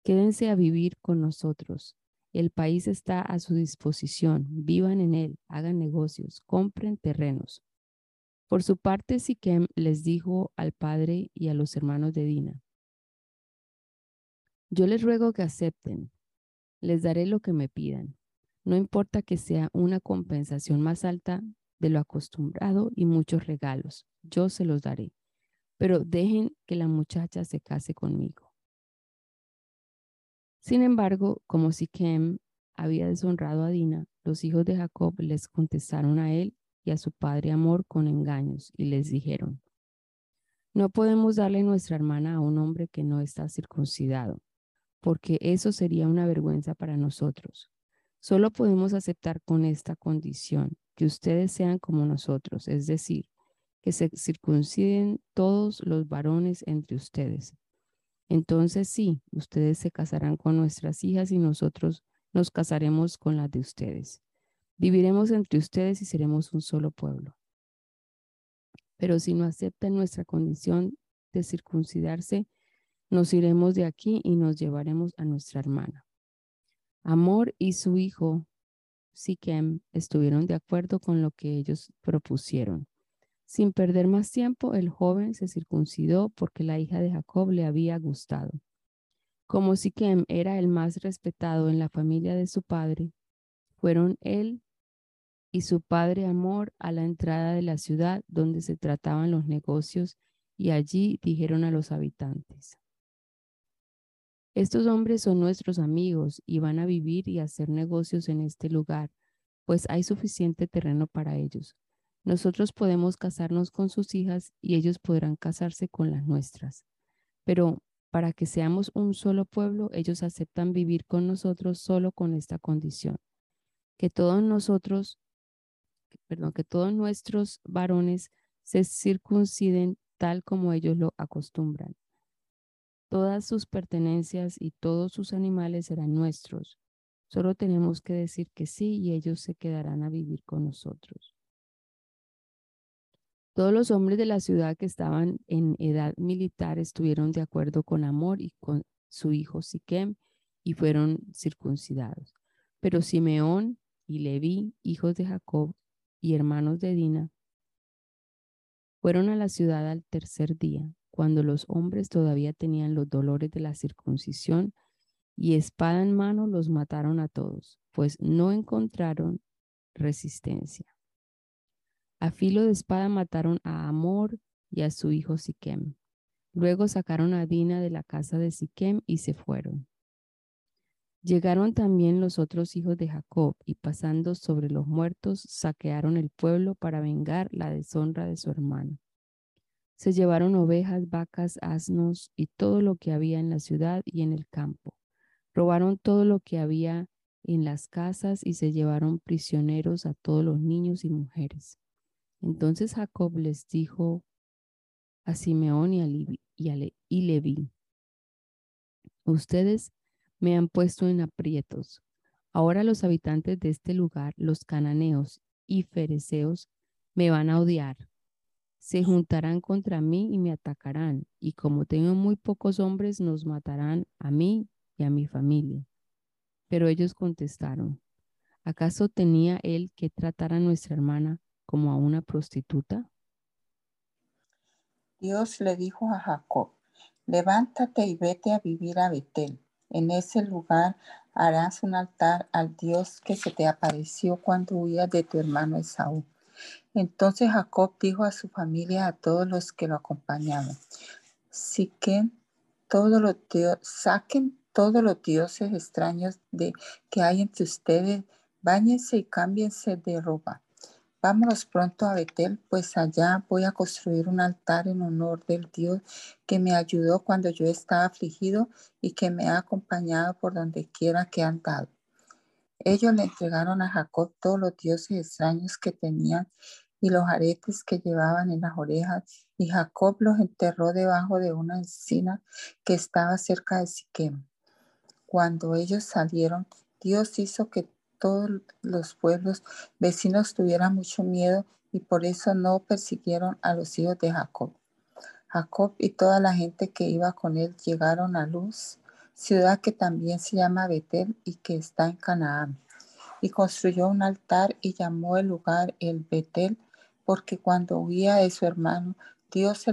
Quédense a vivir con nosotros. El país está a su disposición. Vivan en él, hagan negocios, compren terrenos. Por su parte, Siquem les dijo al padre y a los hermanos de Dina, yo les ruego que acepten, les daré lo que me pidan. No importa que sea una compensación más alta de lo acostumbrado y muchos regalos, yo se los daré. Pero dejen que la muchacha se case conmigo. Sin embargo, como Siquem había deshonrado a Dina, los hijos de Jacob les contestaron a él y a su padre Amor con engaños y les dijeron, no podemos darle nuestra hermana a un hombre que no está circuncidado, porque eso sería una vergüenza para nosotros. Solo podemos aceptar con esta condición, que ustedes sean como nosotros, es decir, que se circunciden todos los varones entre ustedes. Entonces sí, ustedes se casarán con nuestras hijas y nosotros nos casaremos con las de ustedes. Viviremos entre ustedes y seremos un solo pueblo. Pero si no aceptan nuestra condición de circuncidarse, nos iremos de aquí y nos llevaremos a nuestra hermana. Amor y su hijo Siquem estuvieron de acuerdo con lo que ellos propusieron. Sin perder más tiempo, el joven se circuncidó porque la hija de Jacob le había gustado. Como Siquem era el más respetado en la familia de su padre, fueron él y su padre Amor a la entrada de la ciudad donde se trataban los negocios y allí dijeron a los habitantes, estos hombres son nuestros amigos y van a vivir y hacer negocios en este lugar, pues hay suficiente terreno para ellos. Nosotros podemos casarnos con sus hijas y ellos podrán casarse con las nuestras. Pero para que seamos un solo pueblo, ellos aceptan vivir con nosotros solo con esta condición, que todos nosotros, perdón, que todos nuestros varones se circunciden tal como ellos lo acostumbran. Todas sus pertenencias y todos sus animales serán nuestros. Solo tenemos que decir que sí y ellos se quedarán a vivir con nosotros. Todos los hombres de la ciudad que estaban en edad militar estuvieron de acuerdo con Amor y con su hijo Siquem y fueron circuncidados. Pero Simeón y Leví, hijos de Jacob y hermanos de Dina, fueron a la ciudad al tercer día cuando los hombres todavía tenían los dolores de la circuncisión, y espada en mano los mataron a todos, pues no encontraron resistencia. A filo de espada mataron a Amor y a su hijo Siquem. Luego sacaron a Dina de la casa de Siquem y se fueron. Llegaron también los otros hijos de Jacob y pasando sobre los muertos saquearon el pueblo para vengar la deshonra de su hermano. Se llevaron ovejas, vacas, asnos y todo lo que había en la ciudad y en el campo. Robaron todo lo que había en las casas y se llevaron prisioneros a todos los niños y mujeres. Entonces Jacob les dijo a Simeón y a, y Leví, ustedes me han puesto en aprietos. Ahora los habitantes de este lugar, los cananeos y fereceos, me van a odiar. Se juntarán contra mí y me atacarán, y como tengo muy pocos hombres, nos matarán a mí y a mi familia. Pero ellos contestaron, ¿acaso tenía él que tratar a nuestra hermana como a una prostituta? Dios le dijo a Jacob, levántate y vete a vivir a Betel. En ese lugar harás un altar al Dios que se te apareció cuando huías de tu hermano Esaú. Entonces Jacob dijo a su familia, a todos los que lo acompañaban, si que todos los saquen todos los dioses extraños de, que hay entre ustedes, báñense y cámbiense de ropa. Vámonos pronto a Betel, pues allá voy a construir un altar en honor del Dios que me ayudó cuando yo estaba afligido y que me ha acompañado por donde quiera que han dado. Ellos le entregaron a Jacob todos los dioses extraños que tenían y los aretes que llevaban en las orejas, y Jacob los enterró debajo de una encina que estaba cerca de Siquem. Cuando ellos salieron, Dios hizo que todos los pueblos vecinos tuvieran mucho miedo y por eso no persiguieron a los hijos de Jacob. Jacob y toda la gente que iba con él llegaron a Luz, ciudad que también se llama Betel y que está en Canaán. Y construyó un altar y llamó el lugar el Betel, porque cuando huía de su hermano, Dios se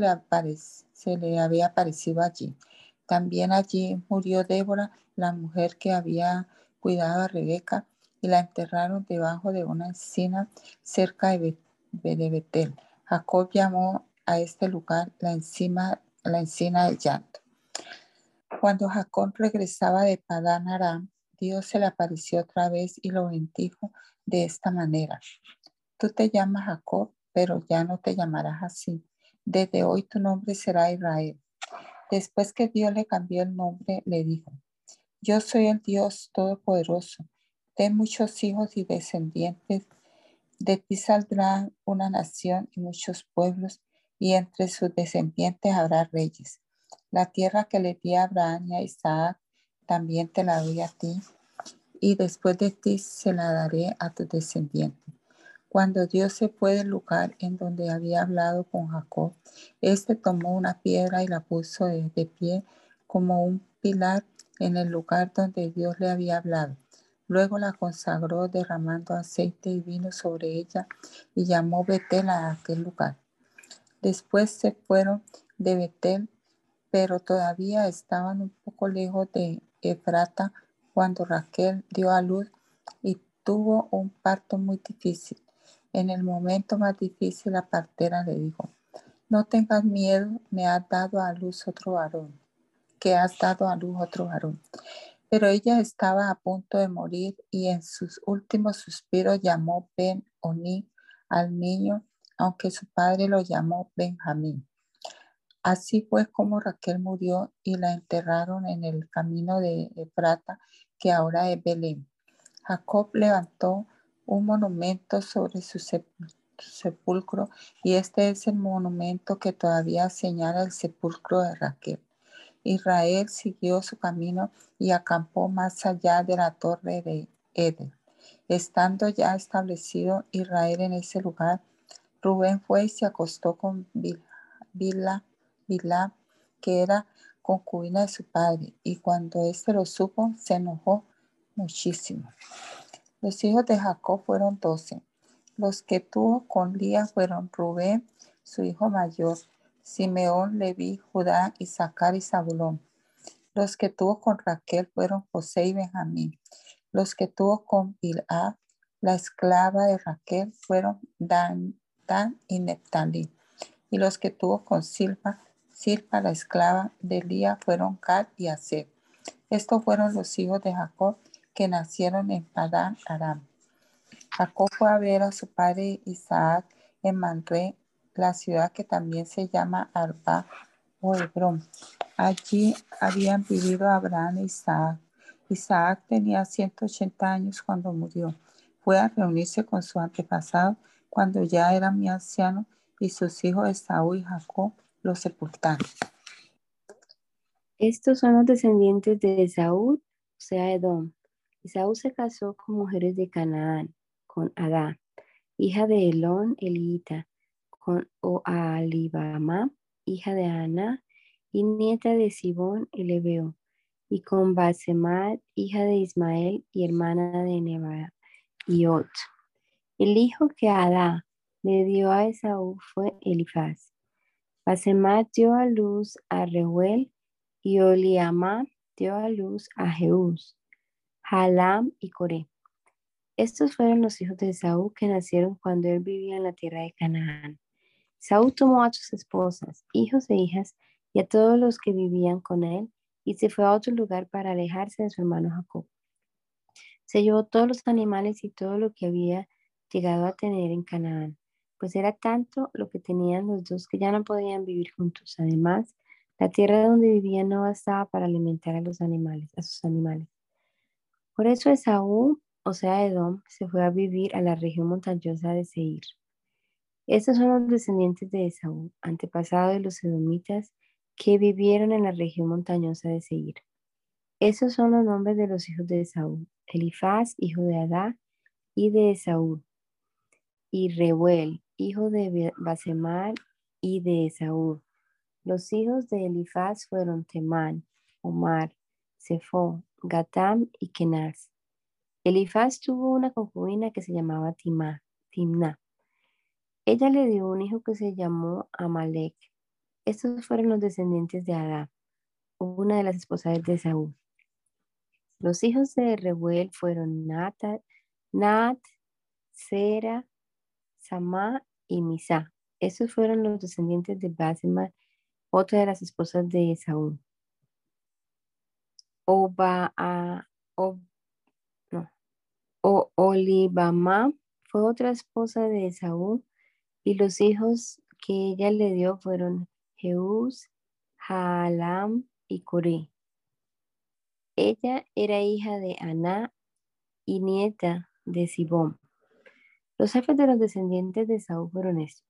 le, había aparecido allí. También allí murió Débora, la mujer que había cuidado a Rebeca, y la enterraron debajo de una encina cerca de Betel. Jacob llamó a este lugar la, la encina del llanto. Cuando Jacob regresaba de Padán Aram, Dios se le apareció otra vez y lo bendijo de esta manera. Tú te llamas Jacob, pero ya no te llamarás así. Desde hoy tu nombre será Israel Después que Dios le cambió el nombre, le dijo, yo soy el Dios Todopoderoso, ten muchos hijos y descendientes, de ti saldrá una nación y muchos pueblos, y entre sus descendientes habrá reyes. La tierra que le di a Abraham y a Isaac, también te la doy a ti, y después de ti se la daré a tus descendientes. Cuando Dios se fue del lugar en donde había hablado con Jacob, éste tomó una piedra y la puso de, pie como un pilar en el lugar donde Dios le había hablado. Luego la consagró derramando aceite y vino sobre ella y llamó Betel a aquel lugar. Después se fueron de Betel, pero todavía estaban un poco lejos de Efrata cuando Raquel dio a luz y tuvo un parto muy difícil. En el momento más difícil, la partera le dijo, no tengas miedo, me has dado a luz otro varón, que has dado a luz otro varón. Pero ella estaba a punto de morir y en sus últimos suspiros llamó Ben Oni al niño, aunque su padre lo llamó Benjamín. Así fue como Raquel murió y la enterraron en el camino de Efrata, que ahora es Belén. Jacob levantó un monumento sobre su sepulcro y este es el monumento que todavía señala el sepulcro de Raquel. Israel siguió su camino y acampó más allá de la torre de Eden. Estando ya establecido Israel en ese lugar, Rubén fue y se acostó con Bila, Bila que era concubina de su padre, y cuando éste lo supo, se enojó muchísimo. Los hijos de Jacob fueron doce. Los que tuvo con Lía fueron Rubén, su hijo mayor, Simeón, Leví, Judá, Isaacar y Zabulón. Los que tuvo con Raquel fueron José y Benjamín. Los que tuvo con Bilá, la esclava de Raquel, fueron Dan, Dan y Neptalí. Y los que tuvo con Silva, Silva, la esclava de Lía, fueron Gad y Aser. Estos fueron los hijos de Jacob que nacieron en Padán Aram. Jacob fue a ver a su padre Isaac en Manré, la ciudad que también se llama Arba o Hebrón. Allí habían vivido Abraham e Isaac. Isaac tenía 180 años cuando murió. Fue a reunirse con su antepasado cuando ya era muy anciano y sus hijos Esaú y Jacob lo sepultaron. Estos son los descendientes de Esaú, o sea, Edom. Esaú se casó con mujeres de Canaán, con Adá, hija de Elón Elita, con Oalibama, hija de Ana, y nieta de Sibón el Ebeo, y con Basemat, hija de Ismael y hermana de Neba y Ot. El hijo que Adá le dio a Esaú fue Elifaz. Basemat dio a luz a Reuel y Oliamá dio a luz a Jeús, Halam y Coré. Estos fueron los hijos de Esaú que nacieron cuando él vivía en la tierra de Canaán. Esaú tomó a sus esposas, hijos e hijas y a todos los que vivían con él y se fue a otro lugar para alejarse de su hermano Jacob. Se llevó todos los animales y todo lo que había llegado a tener en Canaán, pues era tanto lo que tenían los dos que ya no podían vivir juntos. Además, la tierra donde vivían no bastaba para alimentar a los animales, a sus animales. Por eso Esaú, o sea Edom, se fue a vivir a la región montañosa de Seir. Estos son los descendientes de Esaú, antepasado de los edomitas que vivieron en la región montañosa de Seir. Esos son los nombres de los hijos de Esaú. Elifaz, hijo de Adá, y de Esaú. Y Reuel, hijo de Basemar y de Esaú. Los hijos de Elifaz fueron Temán, Omar, Sefo, Gatam y Kenaz. Elifaz tuvo una concubina que se llamaba Timna. Ella le dio un hijo que se llamó Amalek. Estos fueron los descendientes de Adá, una de las esposas de Saúl. Los hijos de Reuel fueron Nat, Nat, Sera, Samá y Misa. Estos fueron los descendientes de Basema, otra de las esposas de Saúl. Oba, o, o, Olibama fue otra esposa de Saúl y los hijos que ella le dio fueron Jeús, Jaalam y Coré. Ella era hija de Aná y nieta de Sibón. Los jefes de los descendientes de Saúl fueron estos.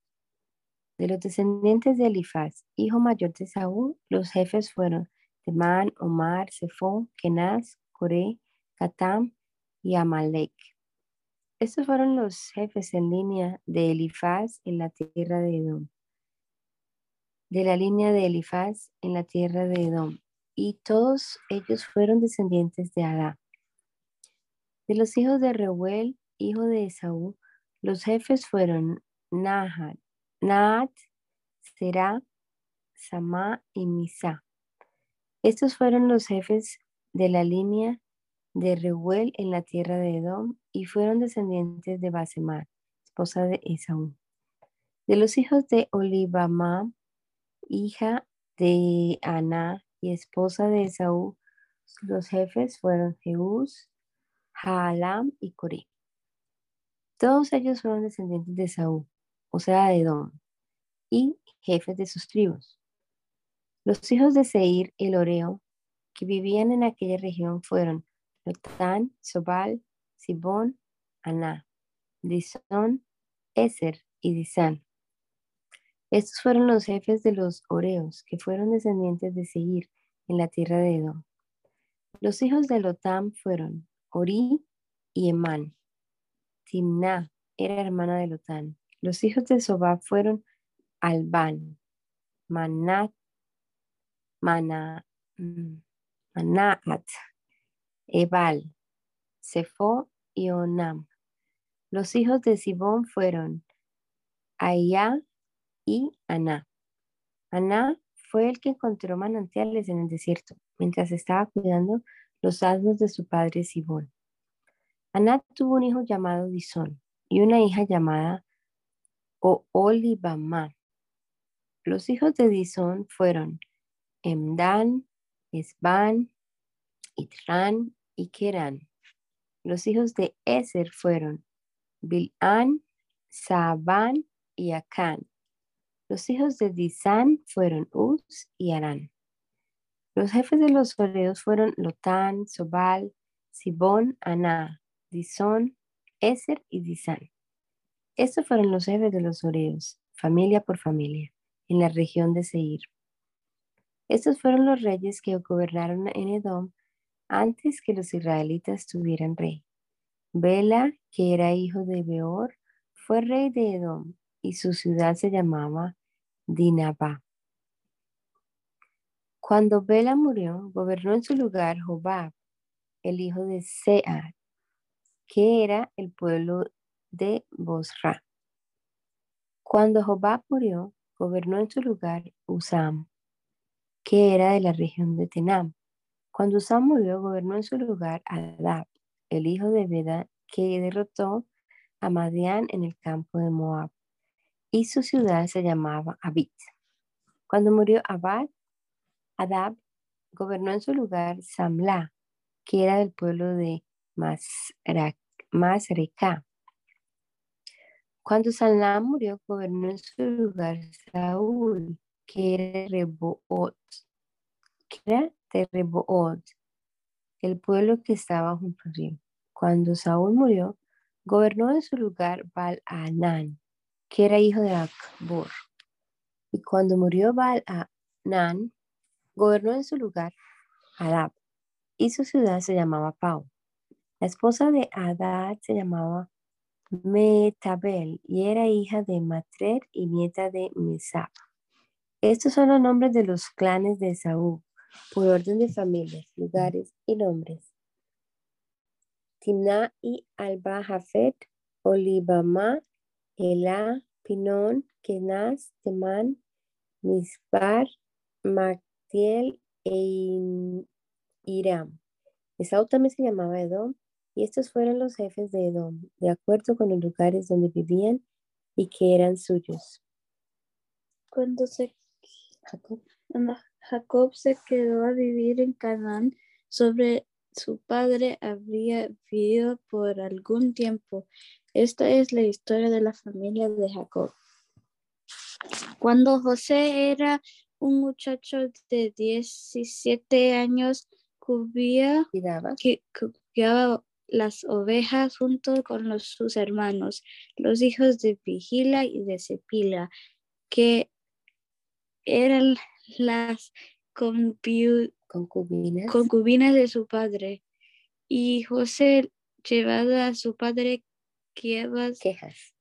De los descendientes de Elifaz, hijo mayor de Saúl, los jefes fueron Temán, Omar, Sefón, Kenaz, Coré, Catam y Amalek. Estos fueron los jefes en línea de Elifaz en la tierra de Edom de la línea de Elifaz en la tierra de Edom, y todos ellos fueron descendientes de Adá. De los hijos de Reuel, hijo de Esaú, los jefes fueron Nahat, Naat, Será, Samá y Misa. Estos fueron los jefes de la línea de Reuel en la tierra de Edom y fueron descendientes de Basemar, esposa de Esaú. De los hijos de Olibamá, hija de Ana y esposa de Esaú. Los jefes fueron Jeús, Jaalam y Coré. Todos ellos fueron descendientes de Esaú, o sea, de Edom, y jefes de sus tribus. Los hijos de Seir, el Oreo, que vivían en aquella región fueron Lotán, Sobal, Sibón, Aná, Disón, Eser y Disán. Estos fueron los jefes de los Oreos, que fueron descendientes de Seir en la tierra de Edom. Los hijos de Lotam fueron Ori y Emán. Timná era hermana de Lotán. Los hijos de Sobab fueron Albán, Manat, Mana, mm, Manaat, Ebal, Sefo y Onam. Los hijos de Sibón fueron Ayá y Aná. Aná fue el que encontró manantiales en el desierto mientras estaba cuidando los asnos de su padre Sibón. Aná tuvo un hijo llamado Disón y una hija llamada Oolibamá. Los hijos de Disón fueron Emdan, Esban, Itran y Keran. Los hijos de Eser fueron Bilán, Saban y Acán. Los hijos de Disán fueron Uz y Arán. Los jefes de los horeos fueron Lotán, Sobal, Sibón, Aná, Disón, Eser y Disán. Estos fueron los jefes de los horeos, familia por familia, en la región de Seir. Estos fueron los reyes que gobernaron en Edom antes que los israelitas tuvieran rey. Bela, que era hijo de Beor, fue rey de Edom y su ciudad se llamaba Dinabá. Cuando Bela murió, gobernó en su lugar Jobab, el hijo de Sear, que era el pueblo de Bosra. Cuando Jobab murió, gobernó en su lugar Usam, que era de la región de Tenam. Cuando murió, gobernó en su lugar Adab, el hijo de Beda, que derrotó a Madián en el campo de Moab, y su ciudad se llamaba Abit. Cuando murió Abad, Adab gobernó en su lugar Samla, que era del pueblo de Masreca. Cuando Samla murió, gobernó en su lugar Saúl, que era Reboot, que era de Reboot, el pueblo que estaba junto al río. Cuando Saúl murió, gobernó en su lugar Baal-Anán, que era hijo de Akbor. Y cuando murió Baal-Anán, gobernó en su lugar Adab, y su ciudad se llamaba Pau. La esposa de Adad se llamaba Metabel y era hija de Matrer y nieta de Mesab. Estos son los nombres de los clanes de Saúl, por orden de familias, lugares y nombres. Timna y Alba Jafet, Olibama, Elá, Pinón, Kenaz, Temán, Misbar, Mactiel e Iram. Esaú también se llamaba Edom, y estos fueron los jefes de Edom, de acuerdo con los lugares donde vivían y que eran suyos. Cuando se Jacob se quedó a vivir en Canaán, sobre su padre habría vivido por algún tiempo. Esta es la historia de la familia de Jacob. Cuando José era un muchacho de 17 años, cubía, que, las ovejas junto con los, sus hermanos, los hijos de Vigila y de Cepila, que eran las concubinas. concubinas de su padre. Y José, llevado a su padre quejas,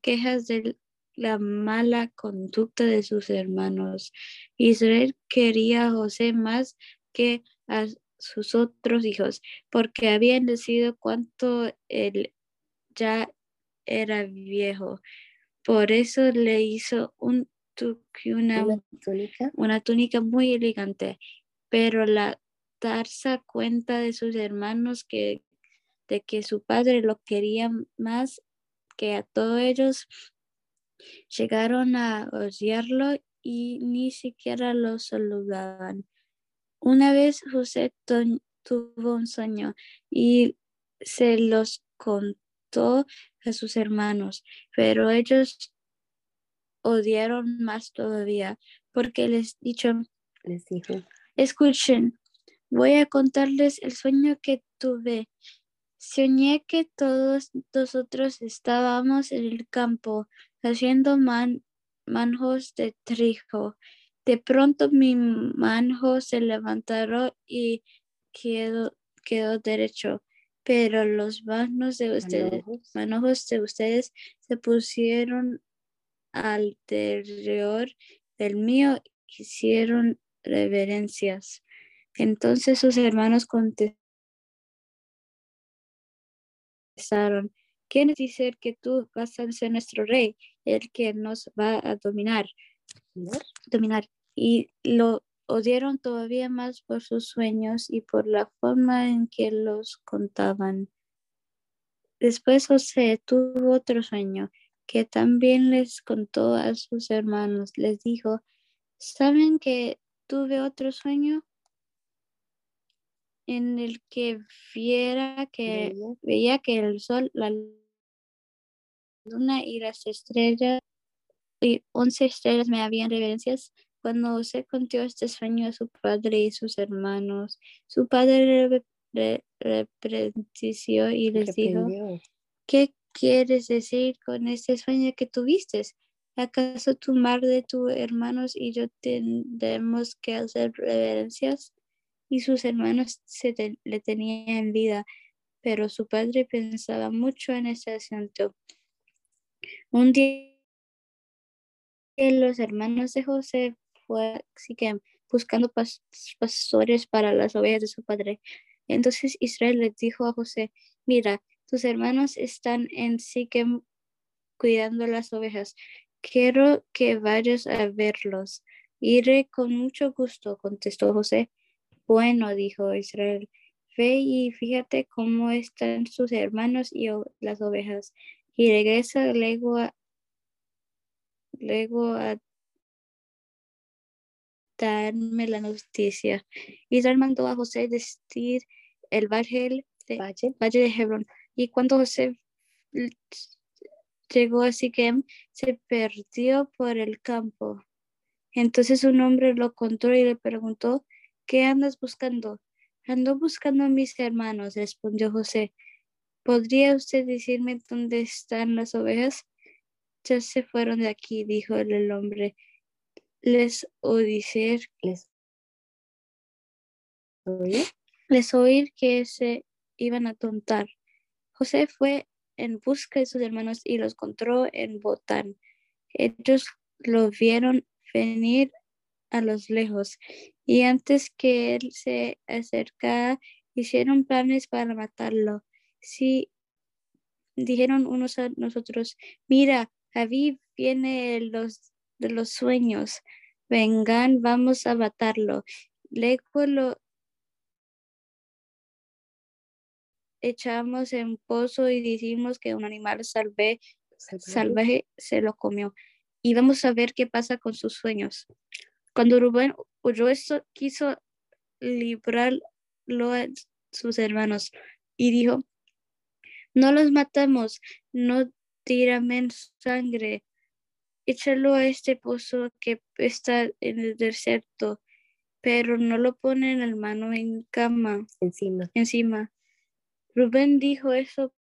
quejas de la mala conducta de sus hermanos. Israel quería a José más que a sus otros hijos, porque habían decidido cuánto él ya era viejo. Por eso le hizo un una, túnica. una túnica muy elegante, pero la Tarsa cuenta de sus hermanos que de que su padre lo quería más que a todos ellos, llegaron a odiarlo y ni siquiera lo saludaban. Una vez José tuvo un sueño y se los contó a sus hermanos, pero ellos odiaron más todavía porque les dicho, les dijo, escuchen, voy a contarles el sueño que tuve. Soñé que todos nosotros estábamos en el campo haciendo manjos de trigo. De pronto mi manjo se levantaron y quedó, quedó derecho, pero los manojos de ustedes, manojos de ustedes se pusieron alrededor del mío hicieron reverencias. Entonces sus hermanos contestaron, ¿quién dice que tú vas a ser nuestro rey, el que nos va a dominar? Dominar. Y lo odiaron todavía más por sus sueños y por la forma en que los contaban. Después José tuvo otro sueño que también les contó a sus hermanos. Les dijo, ¿saben que tuve otro sueño? en el que viera que veía que el sol, la luna y las estrellas y once estrellas me habían reverencias. Cuando José contó este sueño a su padre y sus hermanos, su padre le reprendió y les dijo. ¿qué quieres decir con este sueño que tuviste? ¿Acaso tu madre, tus hermanos y yo tendremos que hacer reverencias? Y sus hermanos se le tenían en vida, pero su padre pensaba mucho en ese asunto. Un día los hermanos de José fue así que buscando pas- pastores para las ovejas de su padre. Entonces Israel le dijo a José, mira, tus hermanos están en Siquem cuidando las ovejas. Quiero que vayas a verlos. Iré con mucho gusto, contestó José. Bueno, dijo Israel, ve y fíjate cómo están sus hermanos y las ovejas. Y regresa luego a, luego a darme la noticia. Israel mandó a José vestir el valle de, Valle. valle de Hebrón. Y cuando José l- llegó a Siquem, se perdió por el campo. Entonces un hombre lo encontró y le preguntó, ¿qué andas buscando? Ando buscando a mis hermanos, respondió José. ¿Podría usted decirme dónde están las ovejas? Ya se fueron de aquí, dijo el hombre. Les oí decir Les oí. les oír que se iban a tontar. José fue en busca de sus hermanos y los encontró en Botán. Ellos lo vieron venir a los lejos y antes que él se acercara hicieron planes para matarlo. Sí, dijeron unos a nosotros, mira, David viene los, de los sueños, vengan, vamos a matarlo. Luego echamos en pozo y decimos que un animal salve, Salvaje. se lo comió. Y vamos a ver qué pasa con sus sueños. Cuando Rubén oyó esto, quiso librarlo a sus hermanos y dijo, no los matamos, no tiramen sangre, échalo a este pozo que está en el desierto, pero no lo ponen el mano en cama Encima. encima. Rubén dijo eso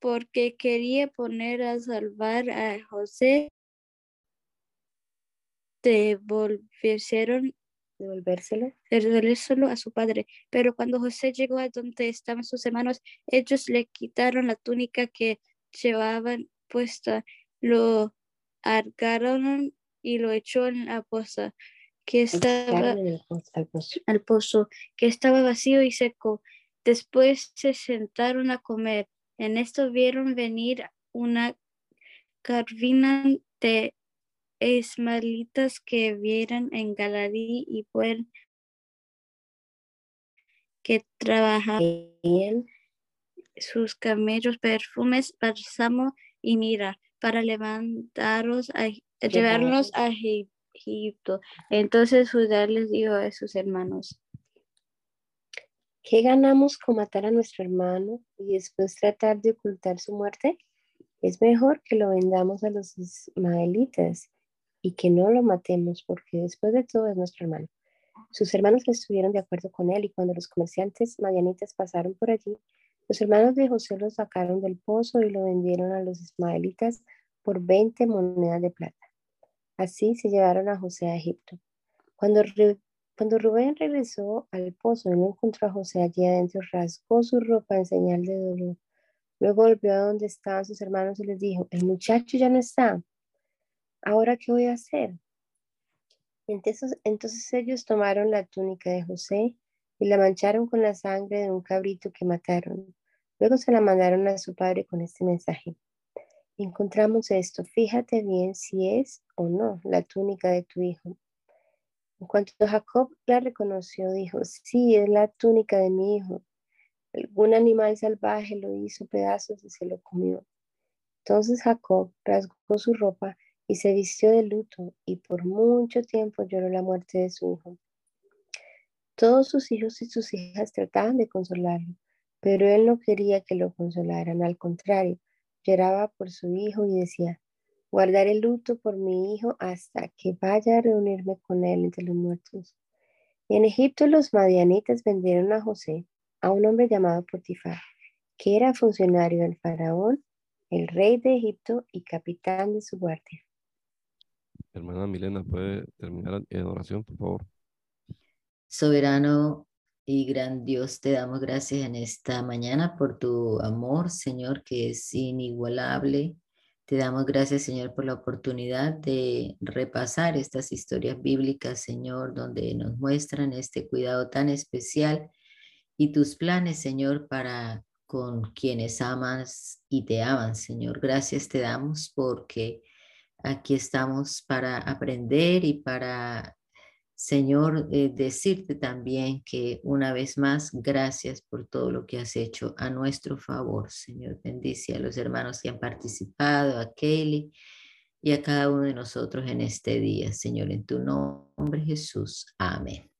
porque quería poner a salvar a José. Devolvieron Devolvérselo. regresárselo a su padre. Pero cuando José llegó a donde estaban sus hermanos, ellos le quitaron la túnica que llevaban puesta, lo argaron y lo echó en la poza que estaba el pozo- al pozo. al pozo, que estaba vacío y seco. Después se sentaron a comer. En esto vieron venir una carvina de ismaelitas que vieron en Galarí y buen que trabajaban sus camellos, perfumes, bálsamo y mira, para levantaros a, llevarlos a Egipto. Entonces Judá les dijo a sus hermanos, ¿Qué ganamos con matar a nuestro hermano y después tratar de ocultar su muerte? Es mejor que lo vendamos a los ismaelitas y que no lo matemos porque después de todo es nuestro hermano. Sus hermanos estuvieron de acuerdo con él y cuando los comerciantes madianitas pasaron por allí, los hermanos de José lo sacaron del pozo y lo vendieron a los ismaelitas por 20 monedas de plata. Así se llevaron a José a Egipto. Cuando, cuando Rubén regresó al pozo no encontró a José allí adentro, rasgó su ropa en señal de dolor. Luego volvió a donde estaban sus hermanos y les dijo, el muchacho ya no está. ¿Ahora qué voy a hacer? Entonces, entonces ellos tomaron la túnica de José y la mancharon con la sangre de un cabrito que mataron. Luego se la mandaron a su padre con este mensaje. Encontramos esto, fíjate bien si es o no la túnica de tu hijo. En cuanto Jacob la reconoció, dijo, sí, es la túnica de mi hijo. Algún animal salvaje lo hizo pedazos y se lo comió. Entonces Jacob rasgó su ropa y se vistió de luto y por mucho tiempo lloró la muerte de su hijo. Todos sus hijos y sus hijas trataban de consolarlo, pero él no quería que lo consolaran, al contrario, lloraba por su hijo y decía, Guardaré el luto por mi hijo hasta que vaya a reunirme con él entre los muertos. Y en Egipto los madianitas vendieron a José, a un hombre llamado Potifar, que era funcionario del faraón, el rey de Egipto y capitán de su guardia. Hermana Milena, ¿puede terminar en oración, por favor? Soberano y gran Dios, te damos gracias en esta mañana por tu amor, Señor, que es inigualable. Te damos gracias, Señor, por la oportunidad de repasar estas historias bíblicas, Señor, donde nos muestran este cuidado tan especial y tus planes, Señor, para con quienes amas y te aman, Señor. Gracias te damos porque aquí estamos para aprender y para, Señor, eh, decirte también que una vez más, gracias por todo lo que has hecho a nuestro favor, Señor. Bendice a los hermanos que han participado, a Kelly y a cada uno de nosotros en este día, Señor, en tu nombre Jesús. Amén.